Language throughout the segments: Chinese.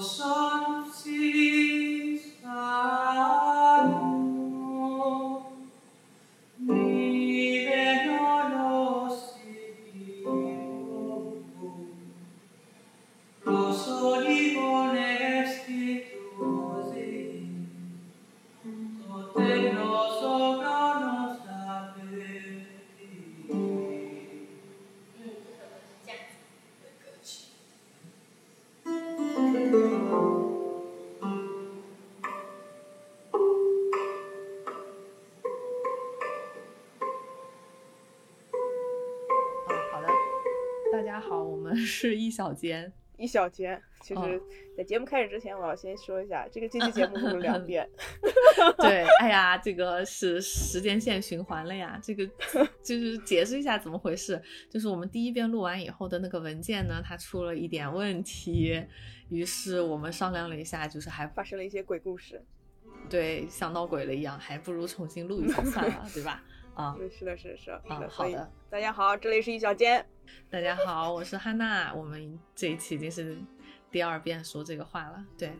so 是一小间，一小间。其实，在节目开始之前，我要先说一下，这个这期节目录了两遍。对，哎呀，这个是时间线循环了呀。这个 就是解释一下怎么回事，就是我们第一遍录完以后的那个文件呢，它出了一点问题，于是我们商量了一下，就是还发生了一些鬼故事。对，像闹鬼了一样，还不如重新录一次算了，对吧？啊，是的，是的，是的。啊，好的。大家好，这里是一小间。大家好，我是汉娜。我们这一期已经是第二遍说这个话了。对，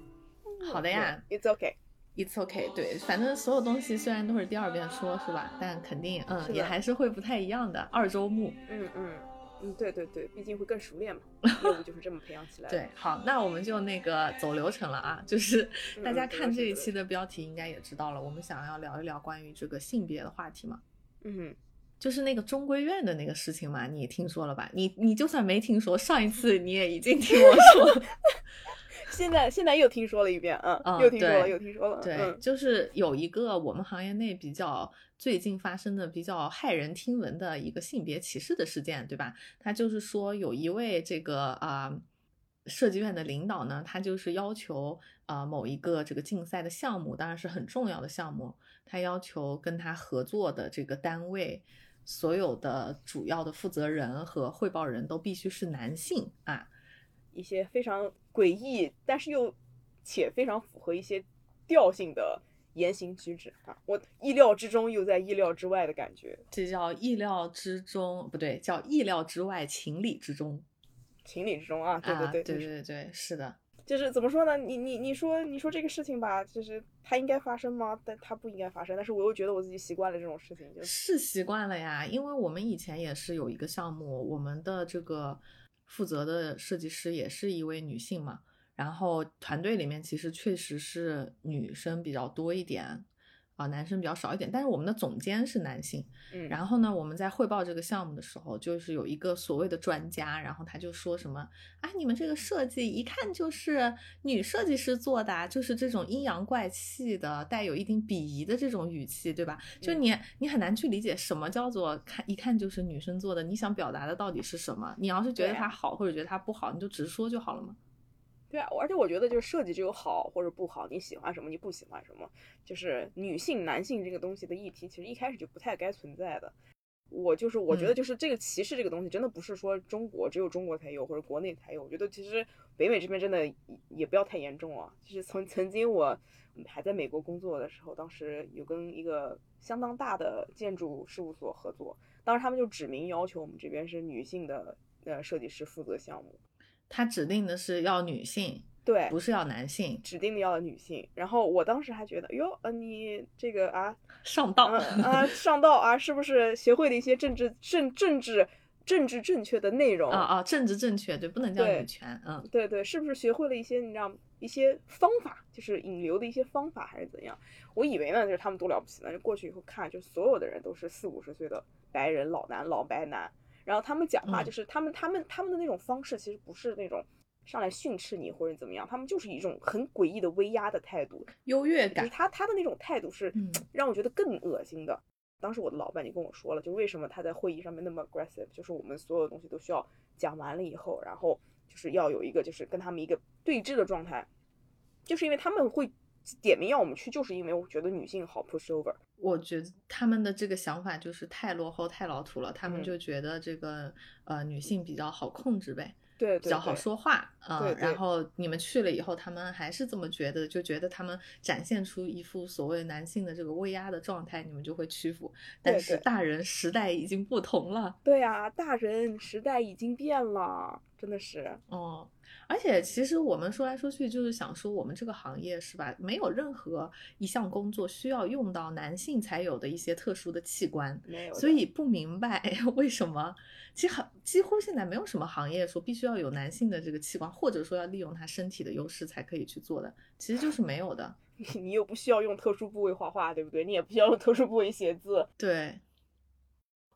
好的呀。It's okay. It's okay. 对，反正所有东西虽然都是第二遍说，是吧？但肯定，嗯，也还是会不太一样的。二周目。嗯嗯嗯，对对对，毕竟会更熟练嘛。业务就是这么培养起来的。对，好，那我们就那个走流程了啊。就是大家看这一期的标题，应该也知道了，我们想要聊一聊关于这个性别的话题嘛。嗯。就是那个中规院的那个事情嘛，你听说了吧？你你就算没听说，上一次你也已经听我说，现在现在又听说了一遍，嗯，又听说了，又听说了。对，就是有一个我们行业内比较最近发生的比较骇人听闻的一个性别歧视的事件，对吧？他就是说有一位这个啊设计院的领导呢，他就是要求啊某一个这个竞赛的项目，当然是很重要的项目，他要求跟他合作的这个单位。所有的主要的负责人和汇报人都必须是男性啊，一些非常诡异，但是又且非常符合一些调性的言行举止啊，我意料之中又在意料之外的感觉，这叫意料之中，不对，叫意料之外，情理之中，情理之中啊，对对对对对对，是的。就是怎么说呢？你你你说你说这个事情吧，就是它应该发生吗？但它不应该发生。但是我又觉得我自己习惯了这种事情，就是习惯了呀。因为我们以前也是有一个项目，我们的这个负责的设计师也是一位女性嘛，然后团队里面其实确实是女生比较多一点。啊，男生比较少一点，但是我们的总监是男性。嗯，然后呢，我们在汇报这个项目的时候，就是有一个所谓的专家，然后他就说什么啊，你们这个设计一看就是女设计师做的，就是这种阴阳怪气的，带有一定鄙夷的这种语气，对吧？就你你很难去理解什么叫做看一看就是女生做的，你想表达的到底是什么？你要是觉得它好或者觉得它不好，你就直说就好了嘛。对啊，而且我觉得就是设计只有好或者不好，你喜欢什么，你不喜欢什么，就是女性、男性这个东西的议题，其实一开始就不太该存在的。我就是我觉得就是这个歧视这个东西，真的不是说中国只有中国才有或者国内才有。我觉得其实北美这边真的也不要太严重啊。就是曾曾经我还在美国工作的时候，当时有跟一个相当大的建筑事务所合作，当时他们就指明要求我们这边是女性的呃设计师负责项目。他指定的是要女性，对，不是要男性，指定的要女性。然后我当时还觉得，哟，呃，你这个啊，上道啊，上道啊，是不是学会了一些政治政政治政治正确的内容啊啊，政治正确，对，不能叫女权，嗯，对对，是不是学会了一些你知道一些方法，就是引流的一些方法还是怎样？我以为呢，就是他们多了不起呢，就过去以后看，就所有的人都是四五十岁的白人老男老白男。然后他们讲话就是他们他们他们的那种方式，其实不是那种上来训斥你或者怎么样，他们就是一种很诡异的威压的态度，优越感。他他的那种态度是让我觉得更恶心的。当时我的老板就跟我说了，就为什么他在会议上面那么 aggressive，就是我们所有东西都需要讲完了以后，然后就是要有一个就是跟他们一个对峙的状态，就是因为他们会。点名要我们去，就是因为我觉得女性好 push over。我觉得他们的这个想法就是太落后、太老土了。他们就觉得这个呃女性比较好控制呗，对，比较好说话啊。然后你们去了以后，他们还是这么觉得，就觉得他们展现出一副所谓男性的这个威压的状态，你们就会屈服。但是大人时代已经不同了。对啊，大人时代已经变了。真的是。哦，而且其实我们说来说去就是想说，我们这个行业是吧，没有任何一项工作需要用到男性才有的一些特殊的器官，没有。所以不明白为什么，其实很几乎现在没有什么行业说必须要有男性的这个器官，或者说要利用他身体的优势才可以去做的，其实就是没有的。你你又不需要用特殊部位画画，对不对？你也不需要用特殊部位写字。对。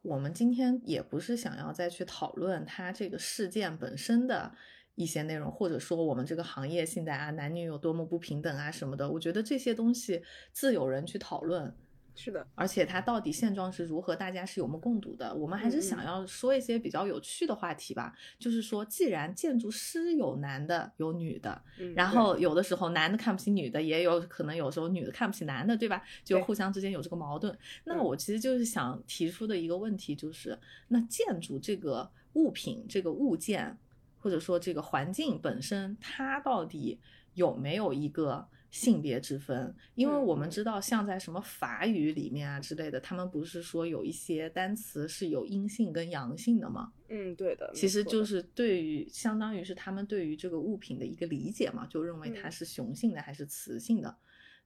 我们今天也不是想要再去讨论它这个事件本身的一些内容，或者说我们这个行业现在啊男女有多么不平等啊什么的。我觉得这些东西自有人去讨论。是的，而且它到底现状是如何，大家是有目共睹的。我们还是想要说一些比较有趣的话题吧。就是说，既然建筑师有男的有女的，然后有的时候男的看不起女的，也有可能有时候女的看不起男的，对吧？就互相之间有这个矛盾。那我其实就是想提出的一个问题，就是那建筑这个物品、这个物件，或者说这个环境本身，它到底有没有一个？性别之分，因为我们知道，像在什么法语里面啊之类的，他们不是说有一些单词是有阴性跟阳性的吗？嗯，对的。其实就是对于，相当于是他们对于这个物品的一个理解嘛，就认为它是雄性的还是雌性的。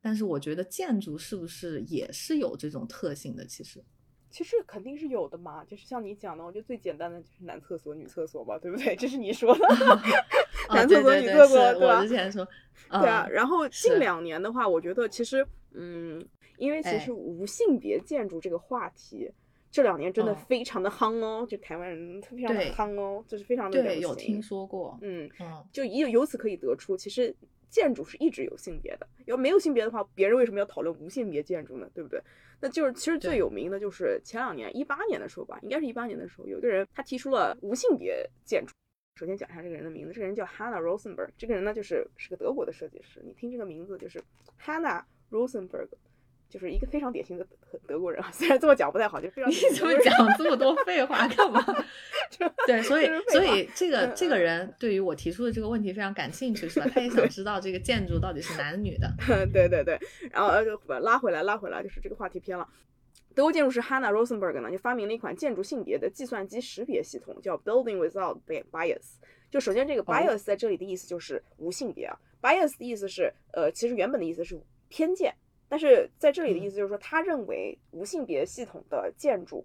但是我觉得建筑是不是也是有这种特性的？其实。其实肯定是有的嘛，就是像你讲的，我觉得最简单的就是男厕所、女厕所吧，对不对？这是你说的，男厕所、女厕所，对吧？我之前说，对啊。然后近两年的话，我觉得其实，嗯，因为其实无性别建筑这个话题，这两年真的非常的夯哦，就台湾人非常的夯哦，就是非常的对，有听说过，嗯嗯，就由由此可以得出，其实建筑是一直有性别的，要没有性别的话，别人为什么要讨论无性别建筑呢？对不对？那就是其实最有名的就是前两年一八年的时候吧，应该是一八年的时候，有一个人他提出了无性别建筑。首先讲一下这个人的名字，这个人叫 Hanna Rosenberg，这个人呢就是是个德国的设计师。你听这个名字就是 Hanna Rosenberg。就是一个非常典型的德国人啊，虽然这么讲不太好，就非常。你怎么讲这么多废话 干嘛？对，所以所以这个这个人对于我提出的这个问题非常感兴趣，是吧？他也想知道这个建筑到底是男女的。对对对，然后呃拉回来拉回来，就是这个话题偏了。德国建筑师 Hanna Rosenberg 呢，就发明了一款建筑性别的计算机识别系统，叫 Building Without Bias。就首先这个 bias 在这里的意思就是无性别啊，bias 的意思是呃，其实原本的意思是偏见。但是在这里的意思就是说，他认为无性别系统的建筑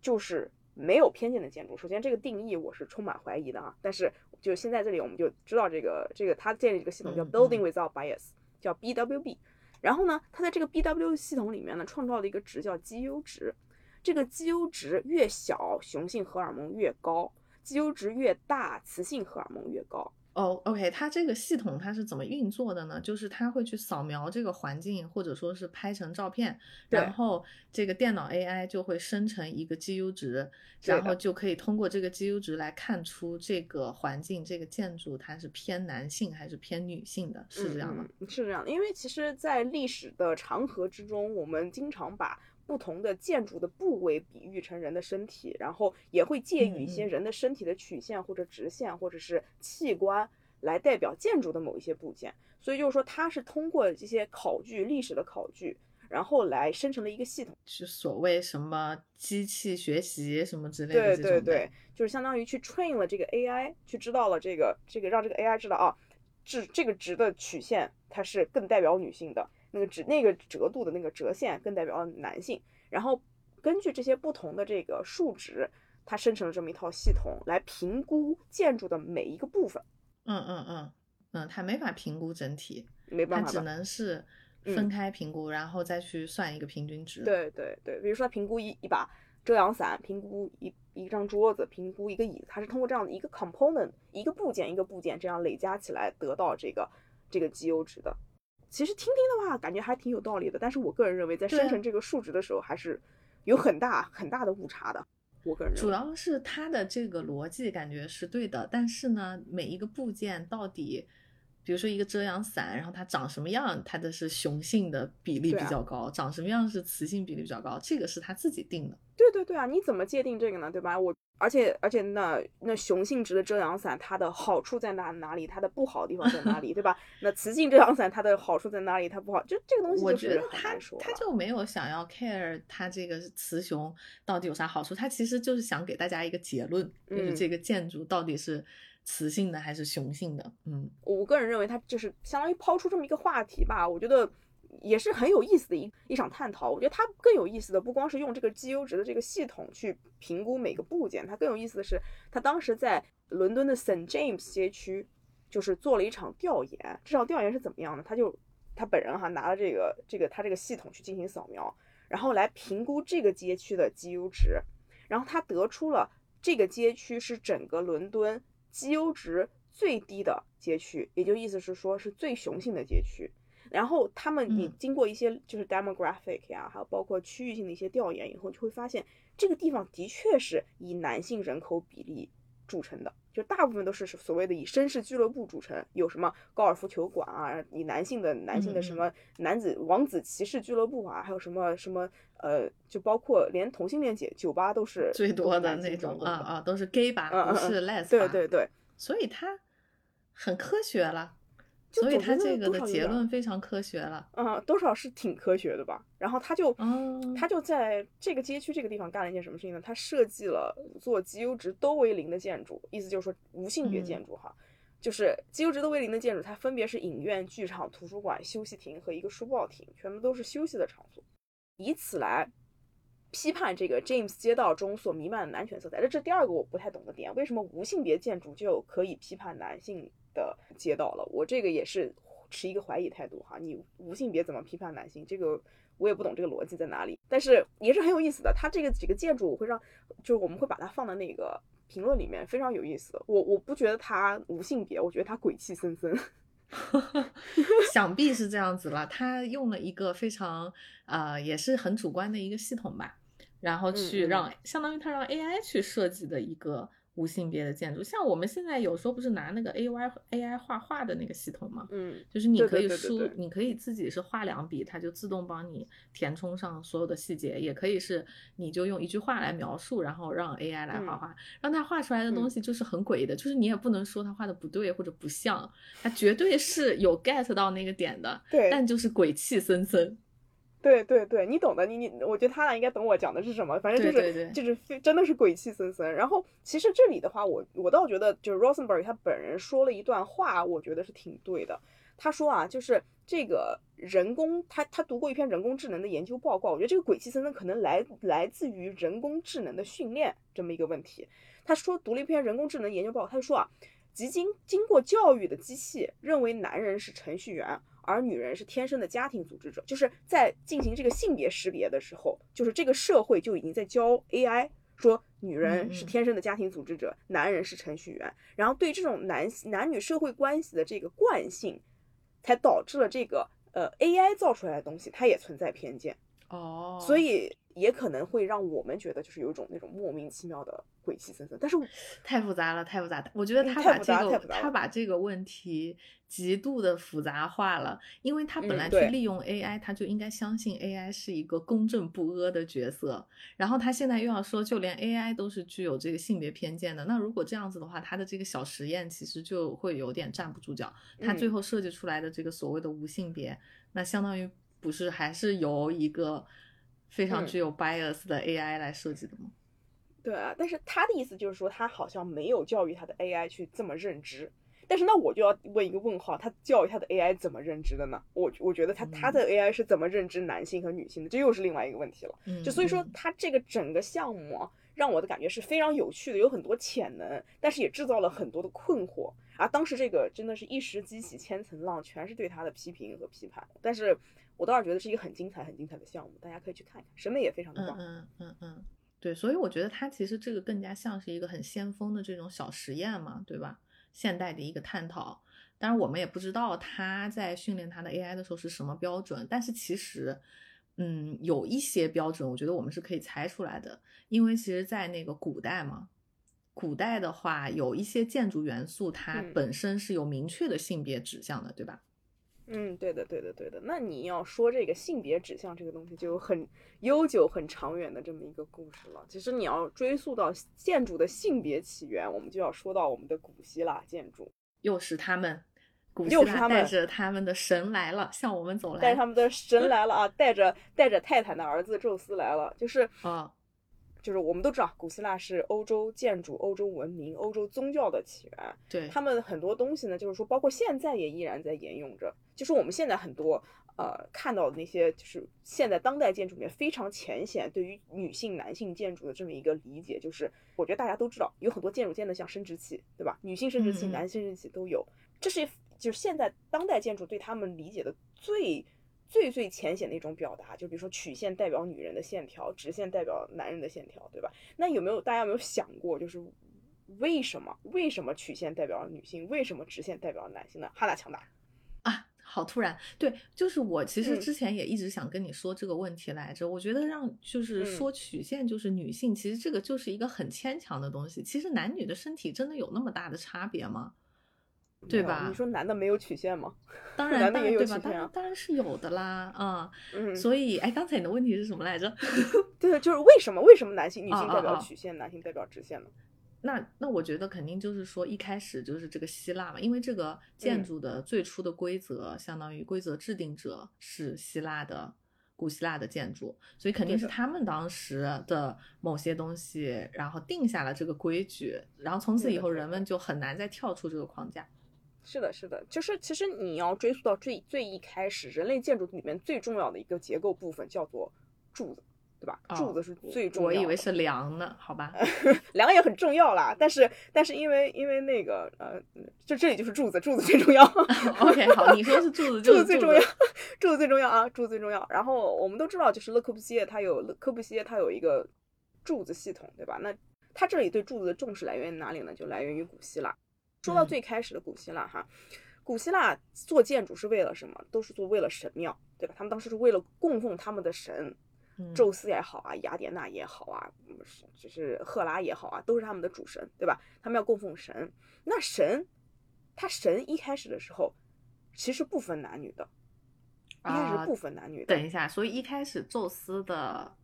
就是没有偏见的建筑。首先，这个定义我是充满怀疑的啊。但是，就现在这里我们就知道这个这个他建立这个系统叫 Building Without Bias，叫 BWB。然后呢，他在这个 BW 系统里面呢，创造了一个值叫 GU 值。这个 GU 值越小，雄性荷尔蒙越高；GU 值越大，雌性荷尔蒙越高。哦，OK，它这个系统它是怎么运作的呢？就是它会去扫描这个环境，或者说是拍成照片，然后这个电脑 AI 就会生成一个 GU 值，然后就可以通过这个 GU 值来看出这个环境、这个建筑它是偏男性还是偏女性的，是这样吗？是这样的，因为其实，在历史的长河之中，我们经常把不同的建筑的部位比喻成人的身体，然后也会借于一些人的身体的曲线或者直线或者是器官来代表建筑的某一些部件。所以就是说，它是通过这些考据、历史的考据，然后来生成了一个系统，是所谓什么机器学习什么之类的。对对对，就是相当于去 train 了这个 AI，去知道了这个这个让这个 AI 知道啊，这这个值的曲线它是更代表女性的。那个折那个折度的那个折线更代表男性，然后根据这些不同的这个数值，它生成了这么一套系统来评估建筑的每一个部分。嗯嗯嗯嗯，它没法评估整体，没办法，它只能是分开评估，然后再去算一个平均值。对对对，比如说评估一一把遮阳伞，评估一一张桌子，评估一个椅子，它是通过这样的一个 component 一个部件一个部件这样累加起来得到这个这个绩优值的。其实听听的话，感觉还挺有道理的。但是我个人认为，在生成这个数值的时候，还是有很大很大的误差的。我个人主要是它的这个逻辑感觉是对的，但是呢，每一个部件到底，比如说一个遮阳伞，然后它长什么样，它的是雄性的比例比较高，长什么样是雌性比例比较高，这个是他自己定的。对对对啊，你怎么界定这个呢？对吧？我。而且而且，那那雄性质的遮阳伞，它的好处在哪哪里？它的不好的地方在哪里？对吧？那雌性遮阳伞，它的好处在哪里？它不好，就这个东西，我觉得他他就没有想要 care 它这个雌雄到底有啥好处，他其实就是想给大家一个结论，就是这个建筑到底是雌性的还是雄性的？嗯，我个人认为它就是相当于抛出这么一个话题吧，我觉得也是很有意思的一一场探讨。我觉得它更有意思的不光是用这个绩优值的这个系统去评估每个部件，它更有意思的是，他当时在伦敦的 St James 街区就是做了一场调研。这场调研是怎么样的？他就他本人哈拿了这个这个他这个系统去进行扫描，然后来评估这个街区的绩优值，然后他得出了这个街区是整个伦敦。绩优值最低的街区，也就意思是说是最雄性的街区。然后他们你经过一些就是 demographic 呀，还有包括区域性的一些调研以后，就会发现这个地方的确是以男性人口比例著称的，就大部分都是所谓的以绅士俱乐部著称，有什么高尔夫球馆啊，以男性的男性的什么男子王子骑士俱乐部啊，还有什么什么呃，就包括连同性恋酒酒吧都是最多的那种啊啊，都是 gay 吧，不是 les 对对对，所以它很科学了。所以他这个的结论非常科学了，嗯，多少是挺科学的吧。然后他就，他就在这个街区这个地方干了一件什么事情呢？他设计了做绩优值都为零的建筑，意思就是说无性别建筑哈，就是绩优值都为零的建筑，它分别是影院、剧场、图书馆、休息亭和一个书报亭，全部都是休息的场所，以此来批判这个 James 街道中所弥漫的男权色彩。这这第二个我不太懂的点，为什么无性别建筑就可以批判男性？的街道了，我这个也是持一个怀疑态度哈。你无性别怎么批判男性？这个我也不懂这个逻辑在哪里，但是也是很有意思的。它这个几个建筑，我会让就是我们会把它放在那个评论里面，非常有意思。我我不觉得它无性别，我觉得它鬼气森森。想必是这样子了。他用了一个非常呃也是很主观的一个系统吧，然后去让相当于他让 AI 去设计的一个。无性别的建筑，像我们现在有时候不是拿那个 A Y A I 画画的那个系统吗？嗯，就是你可以输，你可以自己是画两笔，它就自动帮你填充上所有的细节，也可以是你就用一句话来描述，然后让 A I 来画画，让它画出来的东西就是很诡异的，就是你也不能说它画的不对或者不像，它绝对是有 get 到那个点的，对，但就是鬼气森森。对对对，你懂的，你你，我觉得他俩应该懂我讲的是什么，反正就是就是非真的是鬼气森森。然后其实这里的话，我我倒觉得就是 Rosenberg 他本人说了一段话，我觉得是挺对的。他说啊，就是这个人工，他他读过一篇人工智能的研究报告，我觉得这个鬼气森森可能来来自于人工智能的训练这么一个问题。他说读了一篇人工智能研究报告，他就说啊，即经经过教育的机器认为男人是程序员。而女人是天生的家庭组织者，就是在进行这个性别识别的时候，就是这个社会就已经在教 AI 说女人是天生的家庭组织者，男人是程序员，然后对这种男男女社会关系的这个惯性，才导致了这个呃 AI 造出来的东西它也存在偏见哦，所以也可能会让我们觉得就是有一种那种莫名其妙的。鬼气森森，但是 太复杂了，太复杂。我觉得他把这个他把这个问题极度的复杂化了，因为他本来去利用 AI，他就应该相信 AI 是一个公正不阿的角色。然后他现在又要说，就连 AI 都是具有这个性别偏见的。那如果这样子的话，他的这个小实验其实就会有点站不住脚。他最后设计出来的这个所谓的无性别，那相当于不是还是由一个非常具有 bias 的 AI 来设计的吗？对啊，但是他的意思就是说，他好像没有教育他的 AI 去这么认知。但是那我就要问一个问号，他教育他的 AI 怎么认知的呢？我我觉得他他的 AI 是怎么认知男性和女性的？这又是另外一个问题了。就所以说，他这个整个项目让我的感觉是非常有趣的，有很多潜能，但是也制造了很多的困惑。啊，当时这个真的是一时激起千层浪，全是对他的批评和批判。但是我倒是觉得是一个很精彩、很精彩的项目，大家可以去看一看，审美也非常的棒。嗯嗯嗯。对，所以我觉得它其实这个更加像是一个很先锋的这种小实验嘛，对吧？现代的一个探讨。当然，我们也不知道他在训练他的 AI 的时候是什么标准，但是其实，嗯，有一些标准，我觉得我们是可以猜出来的。因为其实，在那个古代嘛，古代的话，有一些建筑元素，它本身是有明确的性别指向的，对吧？嗯，对的，对的，对的。那你要说这个性别指向这个东西，就很悠久、很长远的这么一个故事了。其实你要追溯到建筑的性别起源，我们就要说到我们的古希腊建筑，又是他们，古希腊带着他们的神来了，向我们走来，带他们的神。来了啊，带着带着泰坦的儿子宙斯来了，就是啊，就是我们都知道，古希腊是欧洲建筑、欧洲文明、欧洲宗教的起源。对，他们很多东西呢，就是说，包括现在也依然在沿用着。就是我们现在很多呃看到的那些，就是现在当代建筑里面非常浅显对于女性、男性建筑的这么一个理解，就是我觉得大家都知道，有很多建筑建的像生殖器，对吧？女性生殖器、男性生殖器都有，这是就是现在当代建筑对他们理解的最。最最浅显的一种表达，就比如说曲线代表女人的线条，直线代表男人的线条，对吧？那有没有大家有没有想过，就是为什么为什么曲线代表女性，为什么直线代表男性呢？哈达强大啊，好突然，对，就是我其实之前也一直想跟你说这个问题来着。我觉得让就是说曲线就是女性，其实这个就是一个很牵强的东西。其实男女的身体真的有那么大的差别吗？对吧？你说男的没有曲线吗？当然，当然对吧？当然，当然是有的啦，啊，所以，哎，刚才你的问题是什么来着？对，就是为什么？为什么男性、女性代表曲线，男性代表直线呢？那，那我觉得肯定就是说，一开始就是这个希腊嘛，因为这个建筑的最初的规则，相当于规则制定者是希腊的古希腊的建筑，所以肯定是他们当时的某些东西，然后定下了这个规矩，然后从此以后人们就很难再跳出这个框架。是的，是的，就是其实你要追溯到最最一开始，人类建筑里面最重要的一个结构部分叫做柱子，对吧？柱子是最重要的。我以为是梁呢，好吧，梁也很重要啦。但是但是因为因为那个呃，就这里就是柱子，柱子最重要。OK，好，你说是柱子，柱子最重要，柱子最重要啊，柱子最重要。然后我们都知道，就是勒柯布西耶他有勒克布西耶他有一个柱子系统，对吧？那他这里对柱子的重视来源于哪里呢？就来源于古希腊。说到最开始的古希腊哈，古希腊做建筑是为了什么？都是做为了神庙，对吧？他们当时是为了供奉他们的神，宙斯也好啊，雅典娜也好啊，是就是赫拉也好啊，都是他们的主神，对吧？他们要供奉神。那神，他神一开始的时候其实不分男女的，一开始不分男女的。等一下，所以一开始宙斯的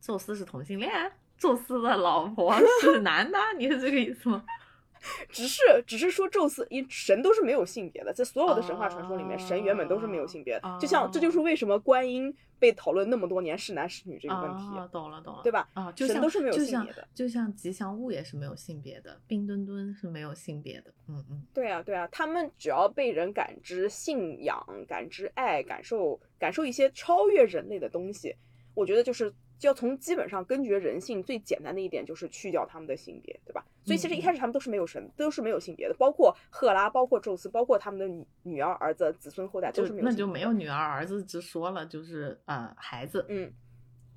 宙斯是同性恋，宙斯的老婆是男的，你是这个意思吗？只是，只是说宙斯，因神都是没有性别的，在所有的神话传说里面，神原本都是没有性别的。就像，这就是为什么观音被讨论那么多年是男是女这个问题。懂了，懂了，对吧？啊，神都是没有性别的。就像吉祥物也是没有性别的，冰墩墩是没有性别的。嗯嗯，对啊，对啊，他们只要被人感知信仰、感知爱、感受感受一些超越人类的东西，我觉得就是。就要从基本上根绝人性最简单的一点，就是去掉他们的性别，对吧？所以其实一开始他们都是没有神，都是没有性别的，包括赫拉，包括宙斯，包括他们的女女儿、儿子、子孙后代都是没有。那就没有女儿、儿子之说了，就是呃孩子。嗯，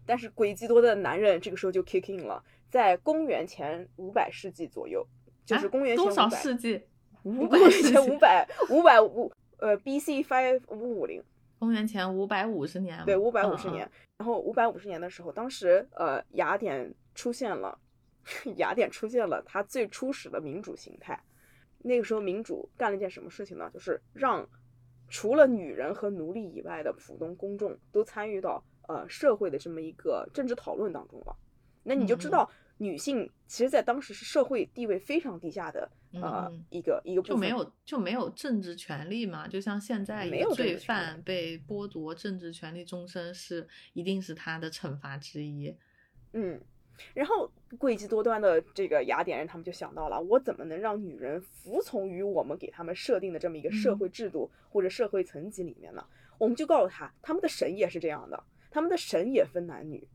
但是诡计多的男人这个时候就 kick in 了，在公元前五百世纪左右，就是公元前多少世纪？五百前五百五百五呃 B C five 五五零。公元前五百五十年，对，五百五十年。然后五百五十年的时候，当时呃，雅典出现了，雅典出现了它最初始的民主形态。那个时候，民主干了一件什么事情呢？就是让除了女人和奴隶以外的普通公众都参与到呃社会的这么一个政治讨论当中了。那你就知道。女性其实，在当时是社会地位非常低下的，呃，一个一个就没有就没有政治权利嘛？就像现在没有罪犯被剥夺政治权利，终身是一定是他的惩罚之一。嗯，然后诡计多端的这个雅典人，他们就想到了，我怎么能让女人服从于我们给他们设定的这么一个社会制度或者社会层级里面呢？我们就告诉他，他们的神也是这样的，他们的神也分男女。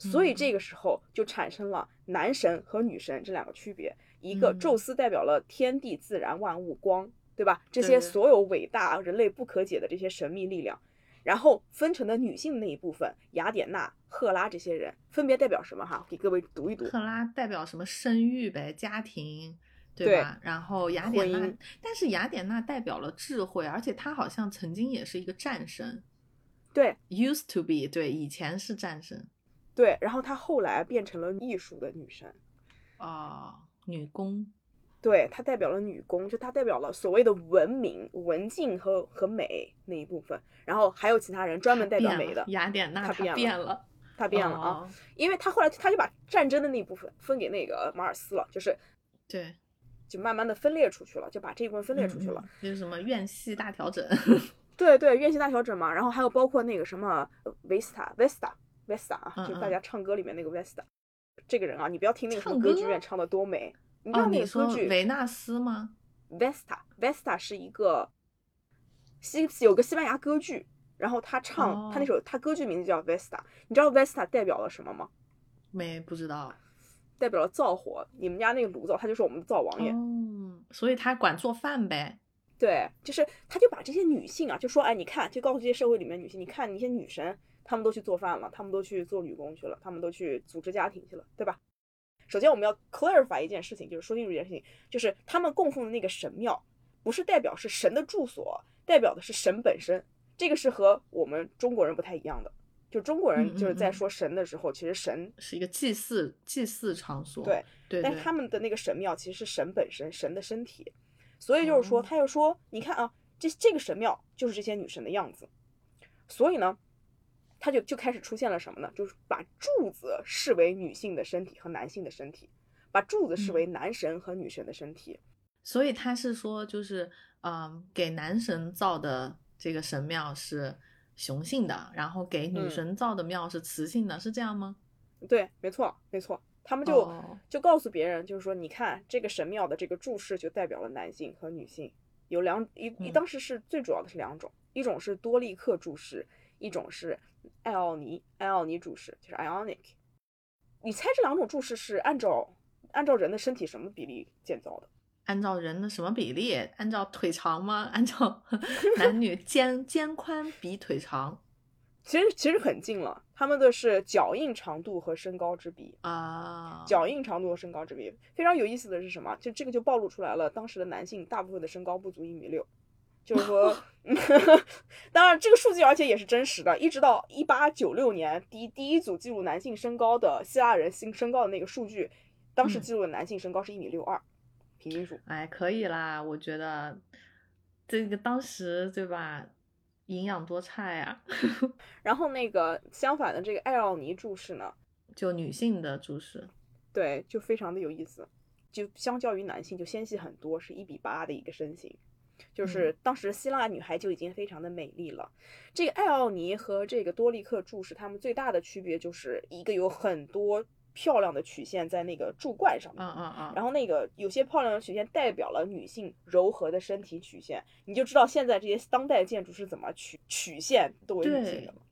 所以这个时候就产生了男神和女神这两个区别，一个宙斯代表了天地自然万物光，对吧？这些所有伟大人类不可解的这些神秘力量，然后分成的女性那一部分，雅典娜、赫拉这些人分别代表什么？哈，给各位读一读。赫拉代表什么？生育呗，家庭，对吧？然后雅典娜，但是雅典娜代表了智慧，而且她好像曾经也是一个战神。对，used to be，对，以前是战神。对，然后她后来变成了艺术的女神，啊，女工，对，她代表了女工，就她代表了所谓的文明、文静和和美那一部分。然后还有其他人专门代表美的，雅典娜，她变了，她变了啊，因为她后来她就把战争的那一部分分给那个马尔斯了，就是对，就慢慢的分裂出去了，就把这一部分分裂出去了，就是什么院系大调整，对对，院系大调整嘛，然后还有包括那个什么维斯塔，维斯塔。维斯塔啊，就大家唱歌里面那个 Vesta，这个人啊，你不要听那个什么歌剧院唱的多美，你知哦，道那个歌剧维纳斯吗？Vesta，Vesta 是一个西有个西班牙歌剧，然后他唱、他那哦首他歌剧名字叫 Vesta，你知道 Vesta 代表了什么吗？没不知道。代表了灶火，你们家那个炉灶，他就是我们的灶王爷。哦，所以他管做饭呗。对，就是他就把这些女性啊，就说，哎，你看，就告诉这些社会里面女性，你看那些女神，她们都去做饭了，他们都去做女工去了，他们都去组织家庭去了，对吧？首先我们要 clarify 一件事情，就是说清楚一件事情，就是他们供奉的那个神庙，不是代表是神的住所，代表的是神本身，这个是和我们中国人不太一样的。就中国人就是在说神的时候，其实神是一个祭祀祭祀场所。对对对但是他们的那个神庙其实是神本身，神的身体，所以就是说，哦他又说，你看啊，这这个神庙就是这些女神的样子，所以呢，他就就开始出现了什么呢？就是把柱子视为女性的身体和男性的身体，把柱子视为男神和女神的身体。所以他是说，就是嗯，给男神造的这个神庙是雄性的，然后给女嗯神造的庙是雌性的，是这样吗？对，没错，没错，他们就、哦就告诉别人，就是说，你看这个神庙的这个柱式就代表了男性和女性，有两一一嗯当时是最主要的是两种，一种是多利克柱式，一种是艾奥尼艾奥尼柱式，就是 Ionic。你猜这两种注释是按照按照人的身体什么比例建造的？按照人的什么比例？按照腿长吗？按照 男女肩肩宽比腿长其实其实很近了，他们的是脚印长度和身高之比。啊？脚印长度和身高之比。非常有意思的是什么？就这个就暴露出来了，当时的男性大部分的身高不足一米六，就是说，当然这个数据而且也是真实的，一直到一八九六年第一第一组记录男性身高的希腊人性身高的那个数据，当时嗯记录的男性身高是一米六二，平均数。哎，可以啦，我觉得这个当时对吧，营养多差呀，然后那个相反的这个艾奥尼注释呢，就女性的注释。对，就非常的有意思，就相较于男性就纤细很多，是一比八的一个身形。就是当时希腊女孩就已经非常的美丽了。这个艾奥尼和这个多利克柱是它们最大的区别，就是一个有很多漂亮的曲线在那个柱冠上面，嗯嗯嗯。然后那个有些漂亮的曲线代表了女性柔和的身体曲线，你就知道现在这些当代建筑是怎么曲曲线都为女性的了。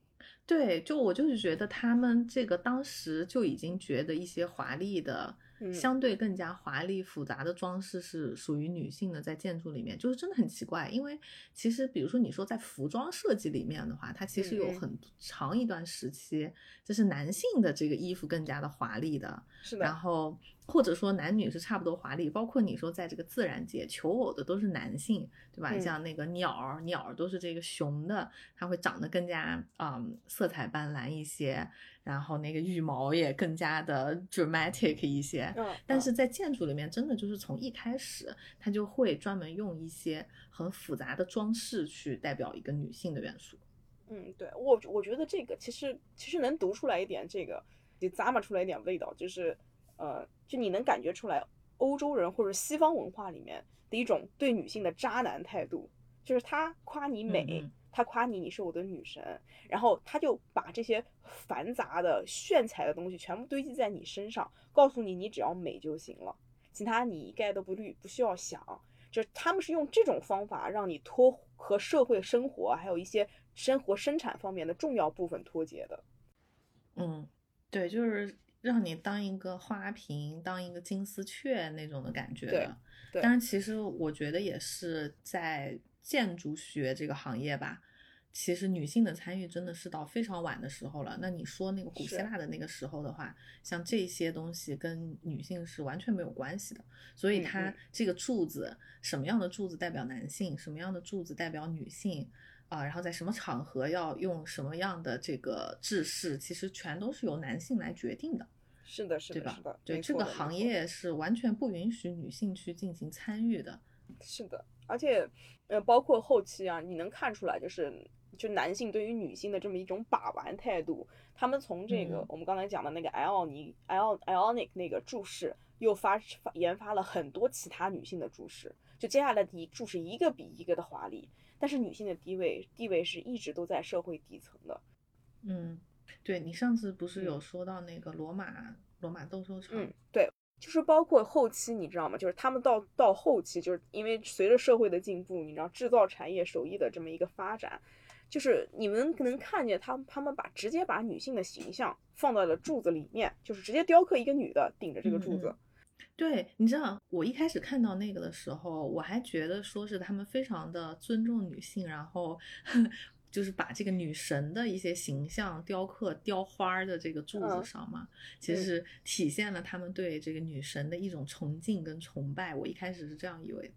对，就我就是觉得他们这个当时就已经觉得一些华丽的、嗯相对更加华丽复杂的装饰是属于女性的，在建筑里面，就是真的很奇怪。因为其实比如说你说在服装设计里面的话，它其实有很长一段时期，就是男性的这个衣服更加的华丽的，是的，然后或者说男女是差不多华丽，包括你说在这个自然界求偶的都是男性，对吧？嗯像那个鸟儿，鸟儿都是这个雄的，它会长得更加嗯色彩斑斓一些，然后那个羽毛也更加的 dramatic 一些。但是在建筑里面，真的就是从一开始，它就会专门用一些很复杂的装饰去代表一个女性的元素。嗯，对我我觉得这个其实其实能读出来一点这个，就咂摸出来一点味道，就是呃，就你能感觉出来欧洲人或者西方文化里面的一种对女性的渣男态度，就是他夸你美，嗯嗯他夸你你是我的女神，然后他就把这些繁杂的炫彩的东西全部堆积在你身上，告诉你你只要美就行了，其他你一概都不虑不需要想。就是他们是用这种方法让你脱和社会生活还有一些生活生产方面的重要部分脱节的。嗯，对，就是让你当一个花瓶，当一个金丝雀那种的感觉对的。对当然，其实我觉得也是在建筑学这个行业吧，其实女性的参与真的是到非常晚的时候了。那你说那个古希腊的那个时候的话，像这些东西跟女性是完全没有关系的。所以嗯它嗯这个柱子，什么样的柱子代表男性，什么样的柱子代表女性，啊、然后在什么场合要用什么样的这个制式，其实全都是由男性来决定的，是的，是的，是的，？对，这个行业是完全不允许女性去进行参与的。是的，而且呃，包括后期啊，你能看出来，就是就男性对于女性的这么一种把玩态度，他们从这个、嗯我们刚才讲的那个艾奥尼艾奥 Ionic 那个注释，又发发研发了很多其他女性的注释，就接下来的一注释一个比一个的华丽，但是女性的地位地位是一直都在社会底层的。嗯，对你上次不是有嗯说到那个罗马罗马斗兽场。嗯，对，就是包括后期，你知道吗？就是他们到到后期，就是因为随着社会的进步，你知道制造产业手艺的这么一个发展，就是你们能看见他他们把直接把女性的形象放到了柱子里面，就是直接雕刻一个女的顶着这个柱子。对，你知道我一开始看到那个的时候，我还觉得说是他们非常的尊重女性，然后就是把这个女神的一些形象雕刻雕花的这个柱子上嘛，其实体现了他们对这个女神的一种崇敬跟崇拜。我一开始是这样以为，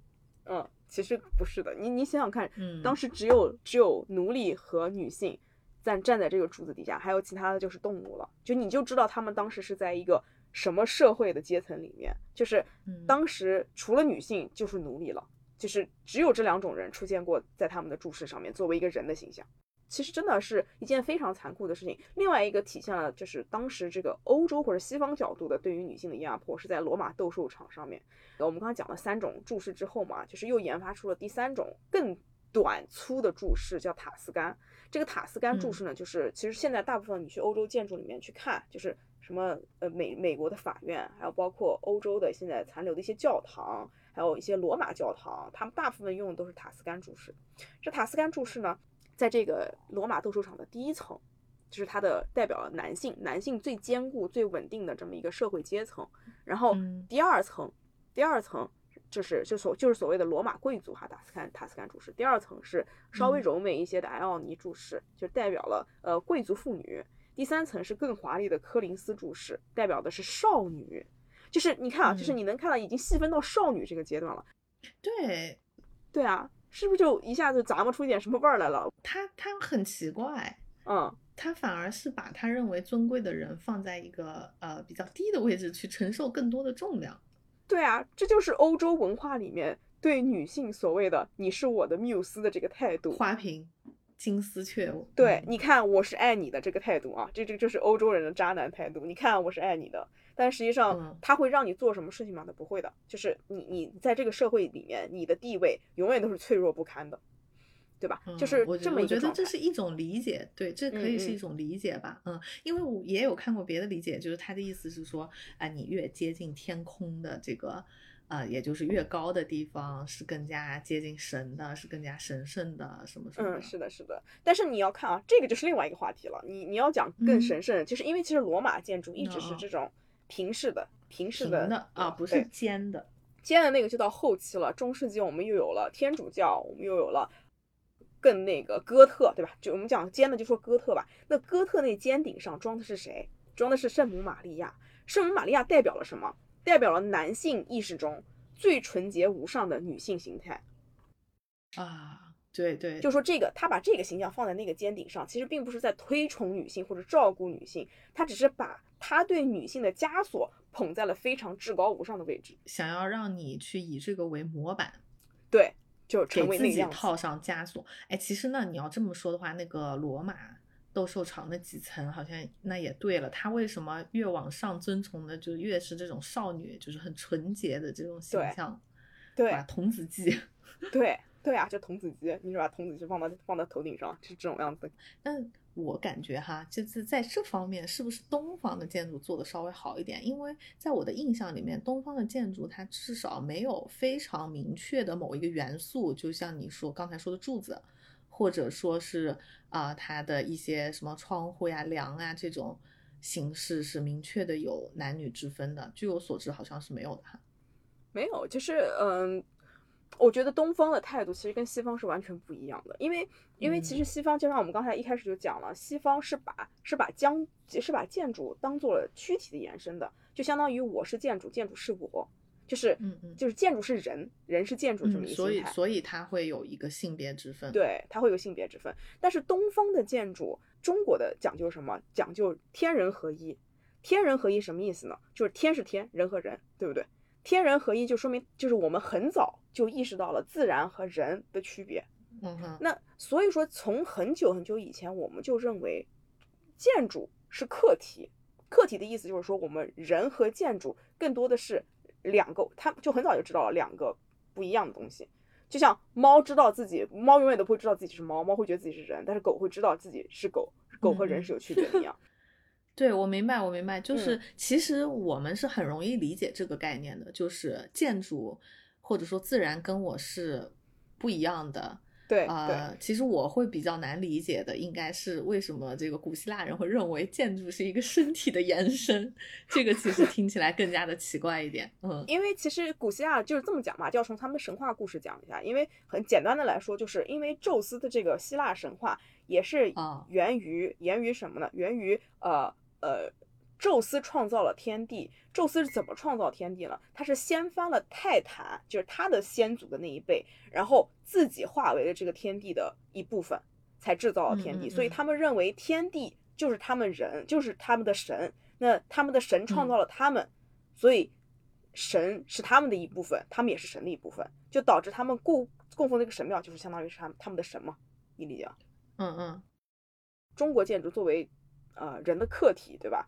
嗯，其实不是的。你你想想看，嗯，当时只有只有奴隶和女性站站在这个柱子底下，还有其他的就是动物了，就你就知道他们当时是在一个。什么社会的阶层里面，就是当时除了女性就是奴隶了，就是只有这两种人出现过在他们的注释上面，作为一个人的形象。其实真的是一件非常残酷的事情。另外一个体现了就是当时这个欧洲或者西方角度的对于女性的压迫，是在罗马斗兽场上面。我们刚刚讲了三种注释之后嘛，就是又研发出了第三种更短粗的注释，叫塔斯干。这个塔斯干注释呢，就是其实现在大部分你去欧洲建筑里面去看，就是。什么呃美美国的法院，还有包括欧洲的现在残留的一些教堂，还有一些罗马教堂，他们大部分用的都是塔斯干柱式。这塔斯干柱式呢，在这个罗马斗兽场的第一层，就是它的代表了男性，男性最坚固、最稳定的这么一个社会阶层。然后第二层，第二层就是就所就是所谓的罗马贵族哈塔斯干塔斯干柱式。第二层是稍微柔美一些的埃奥尼柱式，就代表了呃贵族妇女。第三层是更华丽的科林斯注释，代表的是少女，就是你看啊，就是你能看到已经细分到少女这个阶段了。对，对啊，是不是就一下子咂摸出一点什么味儿来了？他他很奇怪，嗯，他反而是把他认为尊贵的人放在一个呃比较低的位置去承受更多的重量。对啊，这就是欧洲文化里面对女性所谓的“你是我的缪斯”的这个态度。花瓶。金丝雀，对，你看我是爱你的这个态度啊，这这就是欧洲人的渣男态度。你看我是爱你的，但实际上他会让你做什么事情吗？他不会的，就是你你在这个社会里面，你的地位永远都是脆弱不堪的，对吧？就是这么觉得这是一种理解，对，这可以是一种理解吧。嗯，因为我也有看过别的理解，就是他的意思是说，啊，你越接近天空的这个。啊，也就是越高的地方是更加接近神的，是更加神圣的，什么什么？嗯，是的，是的。但是你要看啊，这个就是另外一个话题了。你你要讲更神圣，就是因为其实罗马建筑一直是这种平视的、平视的啊，不是尖的。尖的那个就到后期了，中世纪我们又有了天主教，我们又有了更那个哥特，对吧？就我们讲尖的就说哥特吧。那哥特那尖顶上装的是谁？装的是圣母玛利亚。圣母玛利亚代表了什么？代表了男性意识中最纯洁无上的女性形态啊，对对，就说这个，他把这个形象放在那个尖顶上，其实并不是在推崇女性或者照顾女性，他只是把他对女性的枷锁捧在了非常至高无上的位置，想要让你去以这个为模板，对，就给自己套上枷锁。哎，其实呢，你要这么说的话，那个罗马。斗兽场那几层好像那也对了，他为什么越往上尊崇的就越是这种少女，就是很纯洁的这种形象，对吧？童子鸡，对对啊，就童子鸡，你是把童子鸡放到放到头顶上，是这种样子。但我感觉哈，就是在这方面，是不是东方的建筑做的稍微好一点？因为在我的印象里面，东方的建筑它至少没有非常明确的某一个元素，就像你说刚才说的柱子。或者说是啊，它的一些什么窗户呀、梁啊这种形式是明确的有男女之分的。据我所知，好像是没有的哈。没有，就是嗯，我觉得东方的态度其实跟西方是完全不一样的。因为因为其实西方就像我们刚才一开始就讲了，西方是把是把将是把建筑当做了躯体的延伸的，就相当于我是建筑，建筑是我。就是，嗯嗯，就是建筑是人，人是建筑这么一个所以，所以它会有一个性别之分。对，它会有性别之分。但是东方的建筑，中国的讲究什么？讲究天人合一。天人合一什么意思呢？就是天是天，人和人，对不对？天人合一就说明，就是我们很早就意识到了自然和人的区别。嗯哼。那所以说，从很久很久以前，我们就认为建筑是客体。客体的意思就是说，我们人和建筑更多的是。两个，他就很早就知道了两个不一样的东西，就像猫知道自己，猫永远都不会知道自己是猫，猫会觉得自己是人，但是狗会知道自己是狗，狗和人是有区别的一样。对，我明白，我明白，就是嗯其实我们是很容易理解这个概念的，就是建筑或者说自然跟我是不一样的。对呃，其实我会比较难理解的，应该是为什么这个古希腊人会认为建筑是一个身体的延伸，这个其实听起来更加的奇怪一点。嗯因为其实古希腊就是这么讲嘛，就要从他们神话故事讲一下。因为很简单的来说，就是因为宙斯的这个希腊神话也是啊源于源于什么呢？源于呃呃，宙斯创造了天地。宙斯是怎么创造天地呢？他是掀翻了泰坦，就是他的先祖的那一辈，然后自己化为了这个天地的一部分，才制造了天地。嗯嗯嗯所以他们认为天地就是他们人，就是他们的神。那他们的神创造了他们，所以神是他们的一部分，他们也是神的一部分，就导致他们供供奉那个神庙，就是相当于是他们他们的神嘛，你理解吗？嗯嗯中国建筑作为呃人的客体，对吧？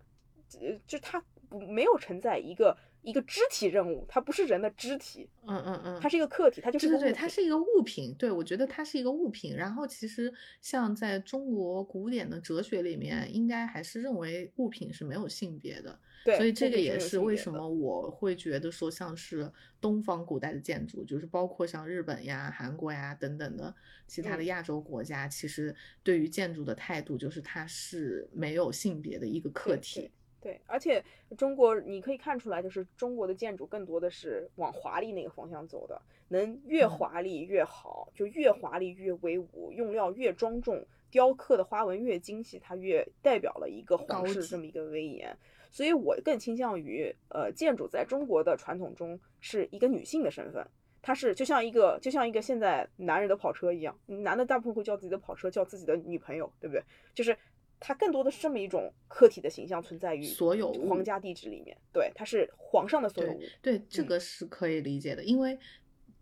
呃，就它不没有承载一个一个肢体任务，它不是人的肢体，嗯嗯嗯，它是一个客体，它就是对对对，它是一个物品。对，我觉得它是一个物品。然后其实像在中国古典的哲学里面，应该还是认为物品是没有性别的。对，所以这个也是为什么我会觉得说，像是东方古代的建筑，就是包括像日本呀、韩国呀等等的其他的嗯亚洲国家，其实对于建筑的态度就是它是没有性别的一个客对体。对，而且中国你可以看出来，就是中国的建筑更多的是往华丽那个方向走的，能越嗯华丽越好，就越华丽越威武，用料越庄重，雕刻的花纹越精细，它越代表了一个皇室这么一个威严。所以我更倾向于，呃，建筑在中国的传统中是一个女性的身份，它是就像一个就像一个现在男人的跑车一样，男的大部分会叫自己的跑车叫自己的女朋友，对不对？就是它更多的是这么一种客体的形象存在于所有皇家地址里面，对，它是皇上的所有物，对，这嗯个是可以理解的，因为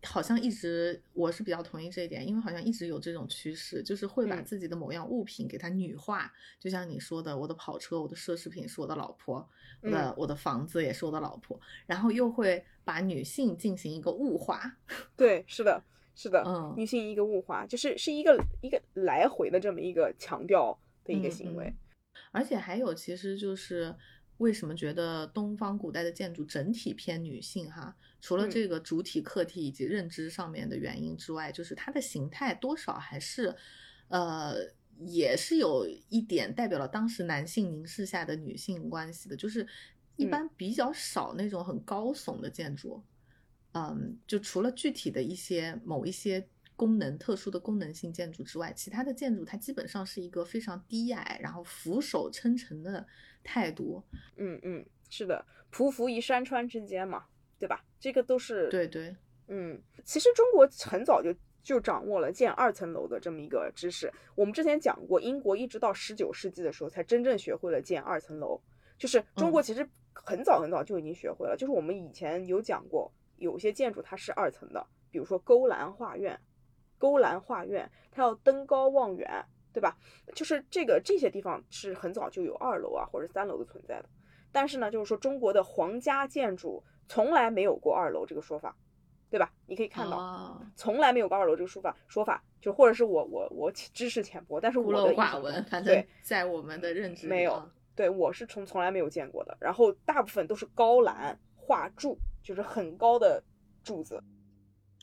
好像一直我是比较同意这一点，因为好像一直有这种趋势，就是会把嗯。自己的某样物品给它女化，就像你说的，我的跑车、我的奢侈品是我的老婆，我的、嗯。我的房子也是我的老婆，然后又会把女性进行一个物化，对，是的，是的，嗯女性一个物化，就是是一个一个来回的这么一个强调的一个嗯行为，而且还有，其实就是为什么觉得东方古代的建筑整体偏女性哈？除了嗯这个主体、客体以及认知上面的原因之外，就是它的形态多少还是，呃，也是有一点代表了当时男性凝视下的女性关系的，就是一嗯般比较少那种很高耸的建筑。嗯，就除了具体的一些某一些功能特殊的功能性建筑之外，其他的建筑它基本上是一个非常低矮，然后俯首称臣的态度。嗯嗯，是的，匍匐于山川之间嘛，对吧？这个都是对对，嗯，其实中国很早就就掌握了建二层楼的这么一个知识。我们之前讲过，英国一直到十九世纪的时候才真正学会了建二层楼。就是中国嗯其实很早很早就已经学会了。就是我们以前有讲过，有些建筑它是二层的，比如说勾栏画院，勾栏画院它要登高望远，对吧？就是这个这些地方是很早就有二楼啊或者三楼的存在的。但是呢，就是说中国的皇家建筑从来没有过二楼这个说法，对吧？你可以看到，哦从来没有过二楼这个说法，说法就或者是我我我知识浅薄，但是我的寡闻，反正对在我们的认知没有啊对我是从从来没有见过的。然后大部分都是高栏画柱，就是很高的柱子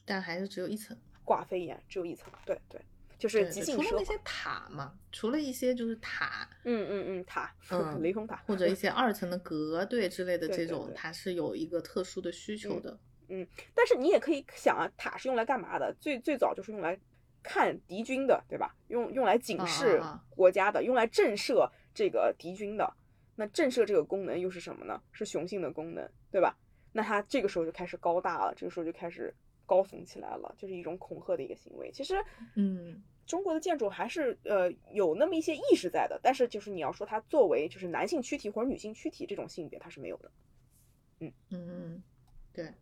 但还是只有一层。挂飞檐，只有一层。对对，就是。除了那些塔嘛，除了一些就是塔，嗯嗯嗯，塔，嗯 雷峰塔或者一 些二层的阁对之类的这种，对它是有一个特殊的需求的嗯的。但是你也可以想啊，塔是用来干嘛的？最最早就是用来看敌军的，对吧？用用来警啊示国家的，用来震慑这个敌军的。那震慑这个功能又是什么呢？是雄性的功能，对吧？那它这个时候就开始高大了，这个时候就开始高耸起来了，就是一种恐吓的一个行为。其实嗯，中国的建筑还是呃有那么一些意识在的，但是就是你要说它作为就是男性躯体或者女性躯体这种性别，它是没有的。嗯嗯，对。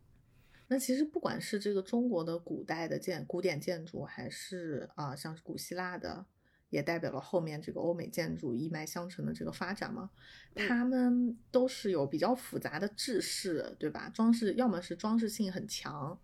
那其实不管是这个中国的古代的建古典建筑，还是啊、像是古希腊的，也代表了后面这个欧美建筑一脉相承的这个发展嘛。嗯他们都是有比较复杂的制式，对吧？装饰要么是装饰性很强，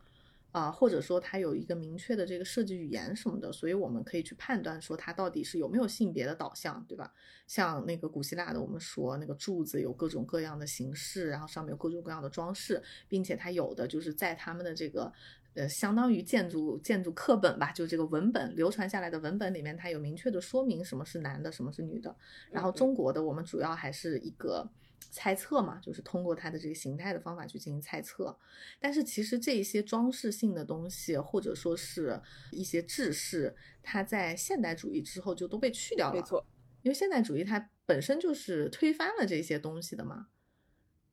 啊、或者说它有一个明确的这个设计语言什么的，所以我们可以去判断说它到底是有没有性别的导向，对吧？像那个古希腊的，我们说那个柱子有各种各样的形式，然后上面有各种各样的装饰，并且它有的就是在他们的这个呃，相当于建筑建筑课本吧，就这个文本流传下来的文本里面，它有明确的说明什么是男的，什么是女的。然后中国的我们主要还是一个猜测嘛，就是通过它的这个形态的方法去进行猜测。但是其实这一些装饰性的东西，或者说是一些制式，它在现代主义之后就都被去掉了。没错，因为现代主义它本身就是推翻了这些东西的嘛。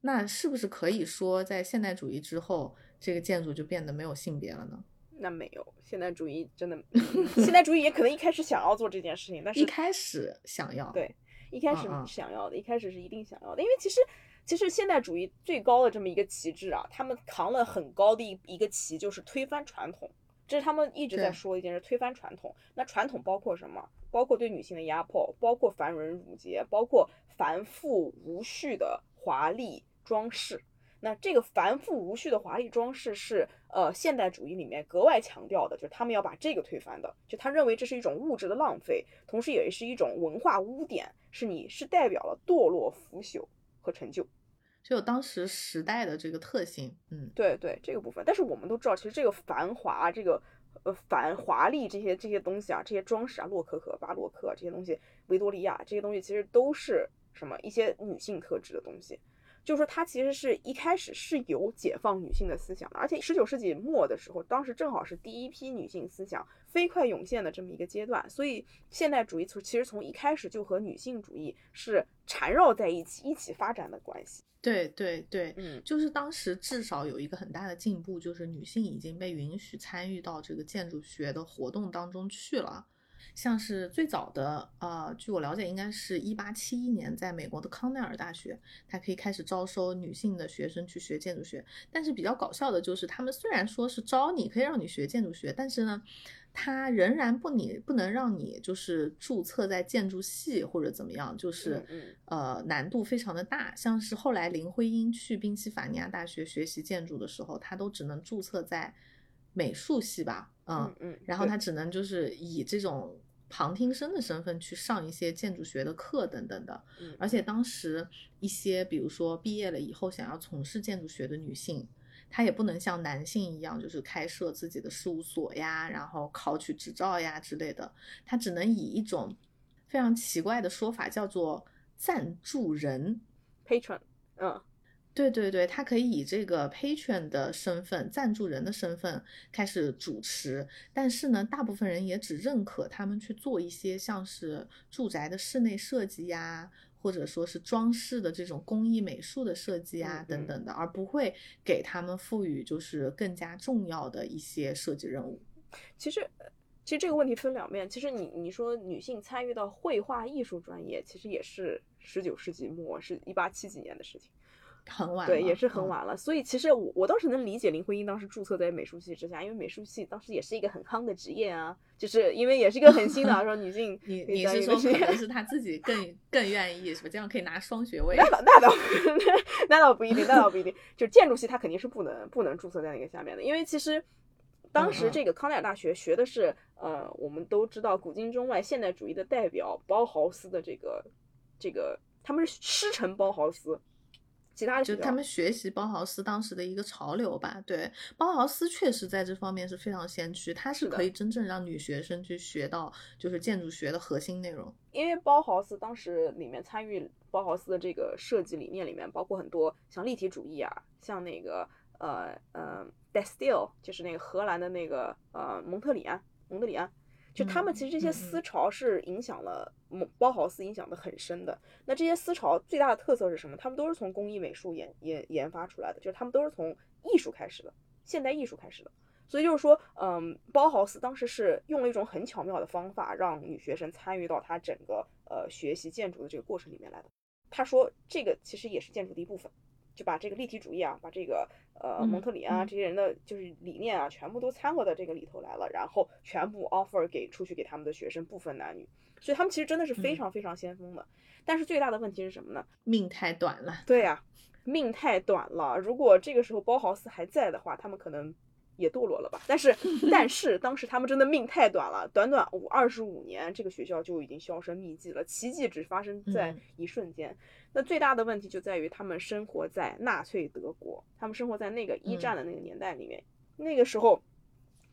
那是不是可以说，在现代主义之后，这个建筑就变得没有性别了呢？那没有现代主义真的，嗯现代主义也可能一开始想要做这件事情，但是一开始想要，对一开始想要的，一开始是一定想要的，因为其实其实现代主义最高的这么一个旗帜啊，他们扛了很高的一一个旗，就是推翻传统。这是他们一直在说的一件事，推翻传统。那传统包括什么？包括对女性的压迫，包括繁文缛节，包括繁复无序的华丽装饰。那这个繁复无序的华丽装饰是呃现代主义里面格外强调的，就是他们要把这个推翻的，就他认为这是一种物质的浪费，同时也是一种文化污点，是你是代表了堕落、腐朽和陈旧。就有当时时代的这个特性，嗯，对对，这个部分，但是我们都知道，其实这个繁华、这个呃繁华丽这些这些东西啊，这些装饰啊，洛可可、巴洛克啊这些东西，维多利亚这些东西，其实都是什么一些女性特质的东西。就是说，它其实是一开始是有解放女性的思想的，而且十九世纪末的时候，当时正好是第一批女性思想飞快涌现的这么一个阶段，所以现代主义从其实从一开始就和女性主义是缠绕在一起、一起发展的关系。对对对，嗯，就是当时至少有一个很大的进步，就是女性已经被允许参与到这个建筑学的活动当中去了。像是最早的，呃，据我了解，应该是一八七一年，在美国的康奈尔大学，它可以开始招收女性的学生去学建筑学。但是比较搞笑的就是，他们虽然说是招你，可以让你学建筑学，但是呢，它仍然不你不能让你就是注册在建筑系或者怎么样，就是呃难度非常的大。像是后来林徽因去宾夕法尼亚大学学习建筑的时候，她都只能注册在美术系吧，嗯嗯，然后对他只能就是以这种旁听生的身份去上一些建筑学的课等等的。嗯而且当时一些比如说毕业了以后想要从事建筑学的女性，她也不能像男性一样就是开设自己的事务所呀，然后考取执照呀之类的，她只能以一种非常奇怪的说法叫做赞助人。patron，嗯对对对，他可以以这个 patron 的身份、赞助人的身份开始主持，但是呢，大部分人也只认可他们去做一些像是住宅的室内设计呀，或者说是装饰的这种工艺美术的设计啊嗯嗯等等的，而不会给他们赋予就是更加重要的一些设计任务。其实，呃其实这个问题分两面。其实你你说女性参与到绘画艺术专业，其实也是十九世纪末，是一八七几年的事情，很晚对，也是很嗯晚了。所以其实我我倒是能理解林徽因当时注册在美术系之下，因为美术系当时也是一个很夯的职业啊，就是因为也是一个很新的啊，说女性 你你是说可能是她自己更更愿意是吧？这样可以拿双学位。那倒那倒 那倒不一定，那倒不一定。就建筑系，她肯定是不能不能注册在那个下面的，因为其实当时这个康奈尔大学学的是呃，我们都知道古今中外现代主义的代表包豪斯的这个这个，他们是师承包豪斯，其他的就他们学习包豪斯当时的一个潮流吧。对，包豪斯确实在这方面是非常先驱，它是可以真正让女学生去学到就是建筑学的核心内容。因为包豪斯当时里面参与包豪斯的这个设计理念里面，包括很多像立体主义啊，像那个呃呃 d e s t i l 就是那个荷兰的那个呃蒙特里安，蒙特里安，就他们嗯其实这些嗯思潮是影响了蒙包豪斯影响的很深的。那这些思潮最大的特色是什么？他们都是从工艺美术研研研发出来的，就是他们都是从艺术开始的，现代艺术开始的。所以就是说，嗯，包豪斯当时是用了一种很巧妙的方法，让女学生参与到他整个呃学习建筑的这个过程里面来的。他说，这个其实也是建筑的一部分，就把这个立体主义啊，把这个呃嗯蒙特里安啊嗯这些人的就是理念啊，全部都掺和到这个里头来了，然后全部 offer 给出去给他们的学生，不分男女。所以他们其实真的是非嗯常非常先锋的。但是最大的问题是什么呢？命太短了，对呀、命太短了。如果这个时候包豪斯还在的话，他们可能也堕落了吧。但是但是当时他们真的命太短了，短短五二十五年，这个学校就已经销声匿迹了，奇迹只发生在一瞬间。那最大的问题就在于他们生活在纳粹德国，他们生活在那个一战的那个年代里面，那个时候